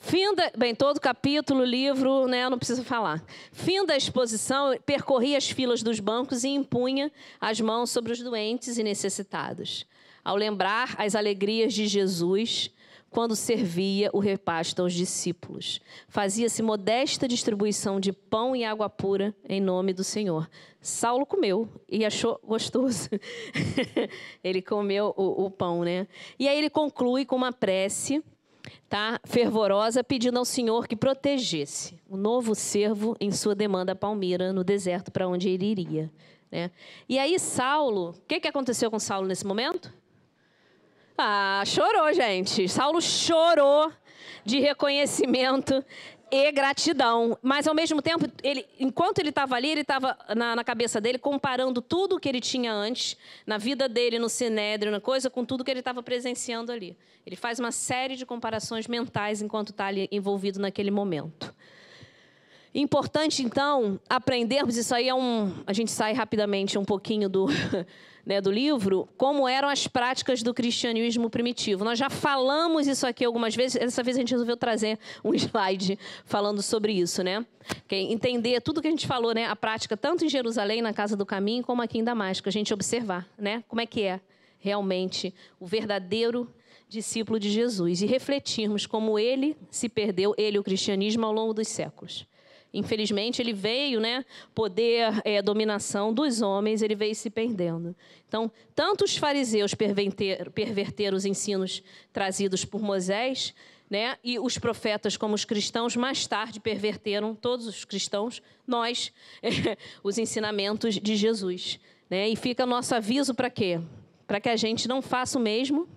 Fim da, bem, todo capítulo, livro, né, não preciso falar. Fim da exposição, percorria as filas dos bancos e impunha as mãos sobre os doentes e necessitados. Ao lembrar as alegrias de Jesus, quando servia o repasto aos discípulos. Fazia-se modesta distribuição de pão e água pura em nome do Senhor. Saulo comeu e achou gostoso. (laughs) ele comeu o, o, pão, né? E aí ele conclui com uma prece, tá? Fervorosa, pedindo ao Senhor que protegesse o novo servo em sua demanda palmira no deserto para onde ele iria. Né? E aí Saulo, o que, que aconteceu com Saulo nesse momento? Ah, chorou, gente. Saulo chorou de reconhecimento e gratidão. Mas, ao mesmo tempo, ele, enquanto ele estava ali, ele estava na, na, cabeça dele comparando tudo que ele tinha antes, na vida dele, no Sinédrio, na coisa, com tudo que ele estava presenciando ali. Ele faz uma série de comparações mentais enquanto está ali envolvido naquele momento. Importante, então, aprendermos, isso aí é um. A gente sai rapidamente um pouquinho do. (laughs) né, do livro, como eram as práticas do cristianismo primitivo. Nós já falamos isso aqui algumas vezes, dessa vez a gente resolveu trazer um (laughs) slide falando sobre isso, né? É entender tudo que a gente falou, né, a prática tanto em Jerusalém, na Casa do Caminho, como aqui em Damasco, a gente observar, né, como é que é realmente o verdadeiro discípulo de Jesus e refletirmos como ele se perdeu, ele o cristianismo ao longo dos séculos. Infelizmente, ele veio, né, poder, é, dominação dos homens, ele veio se perdendo. Então, tanto os fariseus perverteram, perverteram os ensinos trazidos por Moisés, né, e os profetas, como os cristãos, mais tarde perverteram, todos os cristãos, nós, é, (laughs) os ensinamentos de Jesus. Né? E fica nosso aviso para quê? Para que a gente não faça o mesmo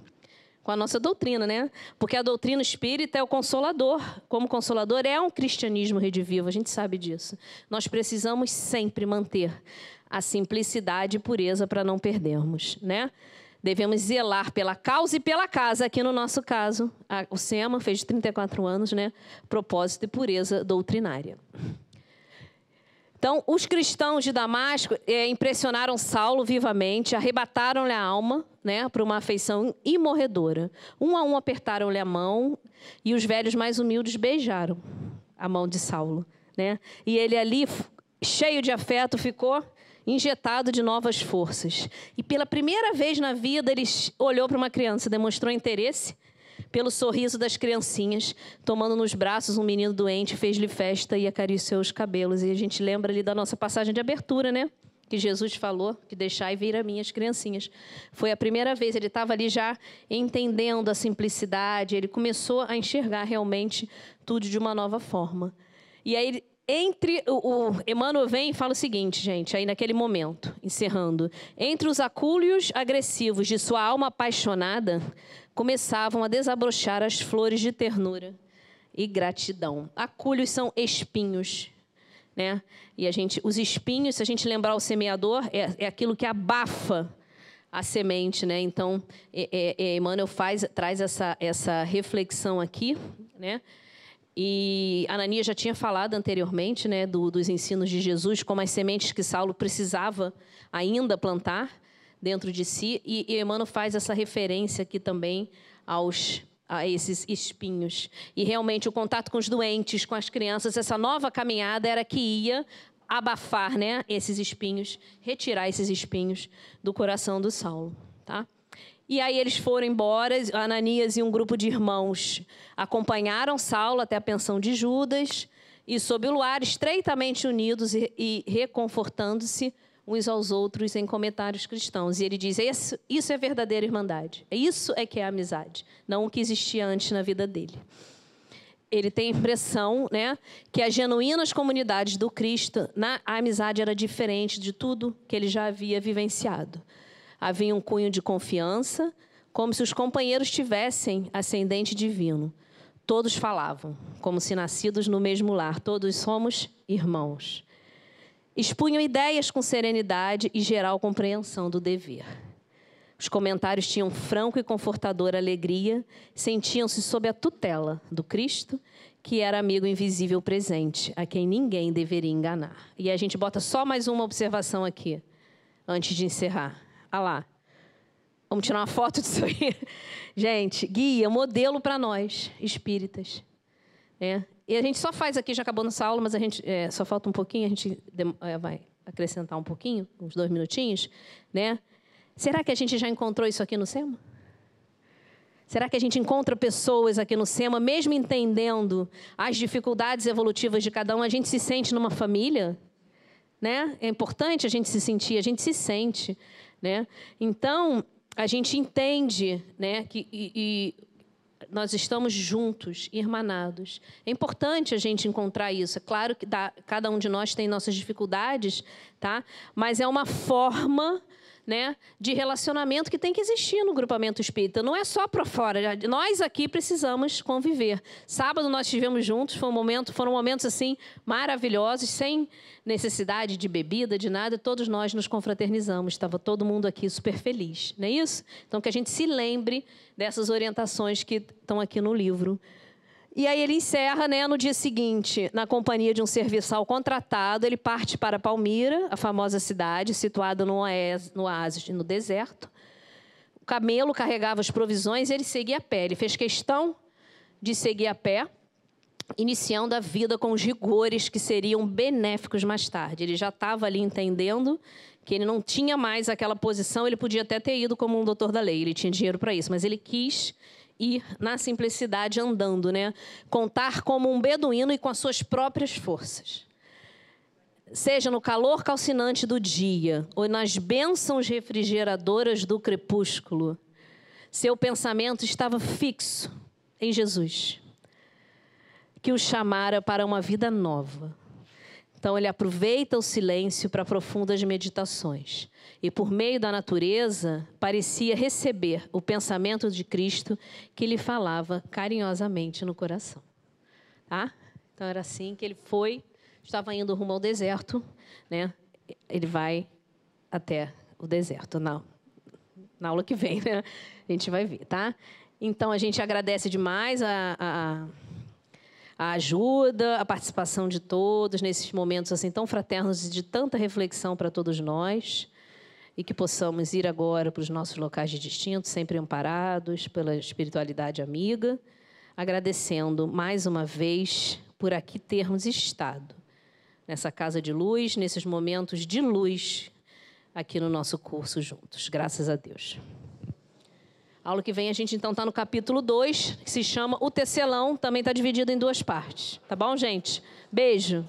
com a nossa doutrina, né? Porque a doutrina espírita é o consolador. Como consolador é um cristianismo redivivo, a gente sabe disso. Nós precisamos sempre manter a simplicidade e pureza para não perdermos, né? Devemos zelar pela causa e pela casa. Aqui no nosso caso, a, o SEMA fez 34 anos, né? Propósito e pureza doutrinária. Então, os cristãos de Damasco é, impressionaram Saulo vivamente, arrebataram-lhe a alma né, para uma afeição imorredora. Um a um apertaram-lhe a mão e os velhos mais humildes beijaram a mão de Saulo. Né? E ele ali, cheio de afeto, ficou injetado de novas forças. E pela primeira vez na vida, ele olhou para uma criança, demonstrou interesse pelo sorriso das criancinhas, tomando nos braços um menino doente, fez-lhe festa e acariciou os cabelos. E a gente lembra ali da nossa passagem de abertura, né? Que Jesus falou que deixai vir a minhas criancinhas. Foi a primeira vez, ele estava ali já entendendo a simplicidade, ele começou a enxergar realmente tudo de uma nova forma. E aí entre o, o Emmanuel vem e fala o seguinte, gente, aí naquele momento, encerrando, entre os acúlios agressivos de sua alma apaixonada, começavam a desabrochar as flores de ternura e gratidão. Acúlios são espinhos, né? E a gente, os espinhos, se a gente lembrar o semeador, é, é aquilo que abafa a semente, né? Então, é, é, é Emmanuel faz, traz essa, essa reflexão aqui, né? E Ananias já tinha falado anteriormente, né, do, dos ensinos de Jesus, como as sementes que Saulo precisava ainda plantar, dentro de si. E, e Emmanuel faz essa referência aqui também aos a esses espinhos. E realmente o contato com os doentes, com as crianças, essa nova caminhada era que ia abafar, né, esses espinhos, retirar esses espinhos do coração do Saulo, tá? E aí eles foram embora, Ananias e um grupo de irmãos acompanharam Saulo até a pensão de Judas, e sob o luar, estreitamente unidos e, e reconfortando-se, uns aos outros em comentários cristãos. E ele diz: isso, isso é verdadeira irmandade. Isso é que é amizade, não o que existia antes na vida dele. Ele tem a impressão né, que as genuínas comunidades do Cristo, na, a amizade era diferente de tudo que ele já havia vivenciado. Havia um cunho de confiança, como se os companheiros tivessem ascendente divino. Todos falavam, como se nascidos no mesmo lar, todos somos irmãos expunham ideias com serenidade e geral compreensão do dever. Os comentários tinham franco e confortadora alegria, sentiam-se sob a tutela do Cristo, que era amigo invisível presente, a quem ninguém deveria enganar. E a gente bota só mais uma observação aqui, antes de encerrar. Ah lá. Vamos tirar uma foto disso aí. (laughs) Gente, guia, modelo para nós, espíritas. É, e a gente só faz aqui, já acabou nossa aula, mas a gente é, só falta um pouquinho, a gente é, vai acrescentar um pouquinho, uns dois minutinhos, né? Será que a gente já encontrou isso aqui no SEMA? Será que a gente encontra pessoas aqui no SEMA, mesmo entendendo as dificuldades evolutivas de cada um, a gente se sente numa família? Né? É importante a gente se sentir, a gente se sente. Né? Então, a gente entende né, que, e, e nós estamos juntos, irmanados. É importante a gente encontrar isso. É claro que dá, cada um de nós tem nossas dificuldades, tá? mas é uma forma né, de relacionamento que tem que existir no grupamento espírita. Não é só para fora. Nós aqui precisamos conviver. Sábado nós estivemos juntos, foi um momento, foram momentos assim maravilhosos, sem necessidade de bebida, de nada. Todos nós nos confraternizamos. Estava todo mundo aqui super feliz, não é isso? Então que a gente se lembre dessas orientações que estão aqui no livro. E aí ele encerra, né, no dia seguinte, na companhia de um serviçal contratado, ele parte para Palmira, a famosa cidade situada no oásis, no deserto. O camelo carregava as provisões e ele seguia a pé. Ele fez questão de seguir a pé, iniciando a vida com os rigores que seriam benéficos mais tarde. Ele já estava ali entendendo que ele não tinha mais aquela posição, ele podia até ter ido como um doutor da lei, ele tinha dinheiro para isso, mas ele quis ir na simplicidade andando, né? Contar como um beduíno e com as suas próprias forças. Seja no calor calcinante do dia ou nas bênçãos refrigeradoras do crepúsculo, seu pensamento estava fixo em Jesus, que o chamara para uma vida nova. Então ele aproveita o silêncio para profundas meditações e, por meio da natureza, parecia receber o pensamento de Cristo que lhe falava carinhosamente no coração. Tá? Então, era assim que ele foi, estava indo rumo ao deserto, né? ele vai até o deserto. Na, na aula que vem, né? a gente vai ver. Tá? Então, a gente agradece demais a, a a ajuda, a participação de todos nesses momentos assim tão fraternos e de tanta reflexão para todos nós e que possamos ir agora para os nossos locais de sempre amparados pela espiritualidade amiga, agradecendo mais uma vez por aqui termos estado nessa casa de luz, nesses momentos de luz aqui no nosso curso juntos. Graças a Deus. Aula que vem a gente então está no capítulo 2, que se chama O Tecelão, também está dividido em duas partes. Tá bom, gente? Beijo.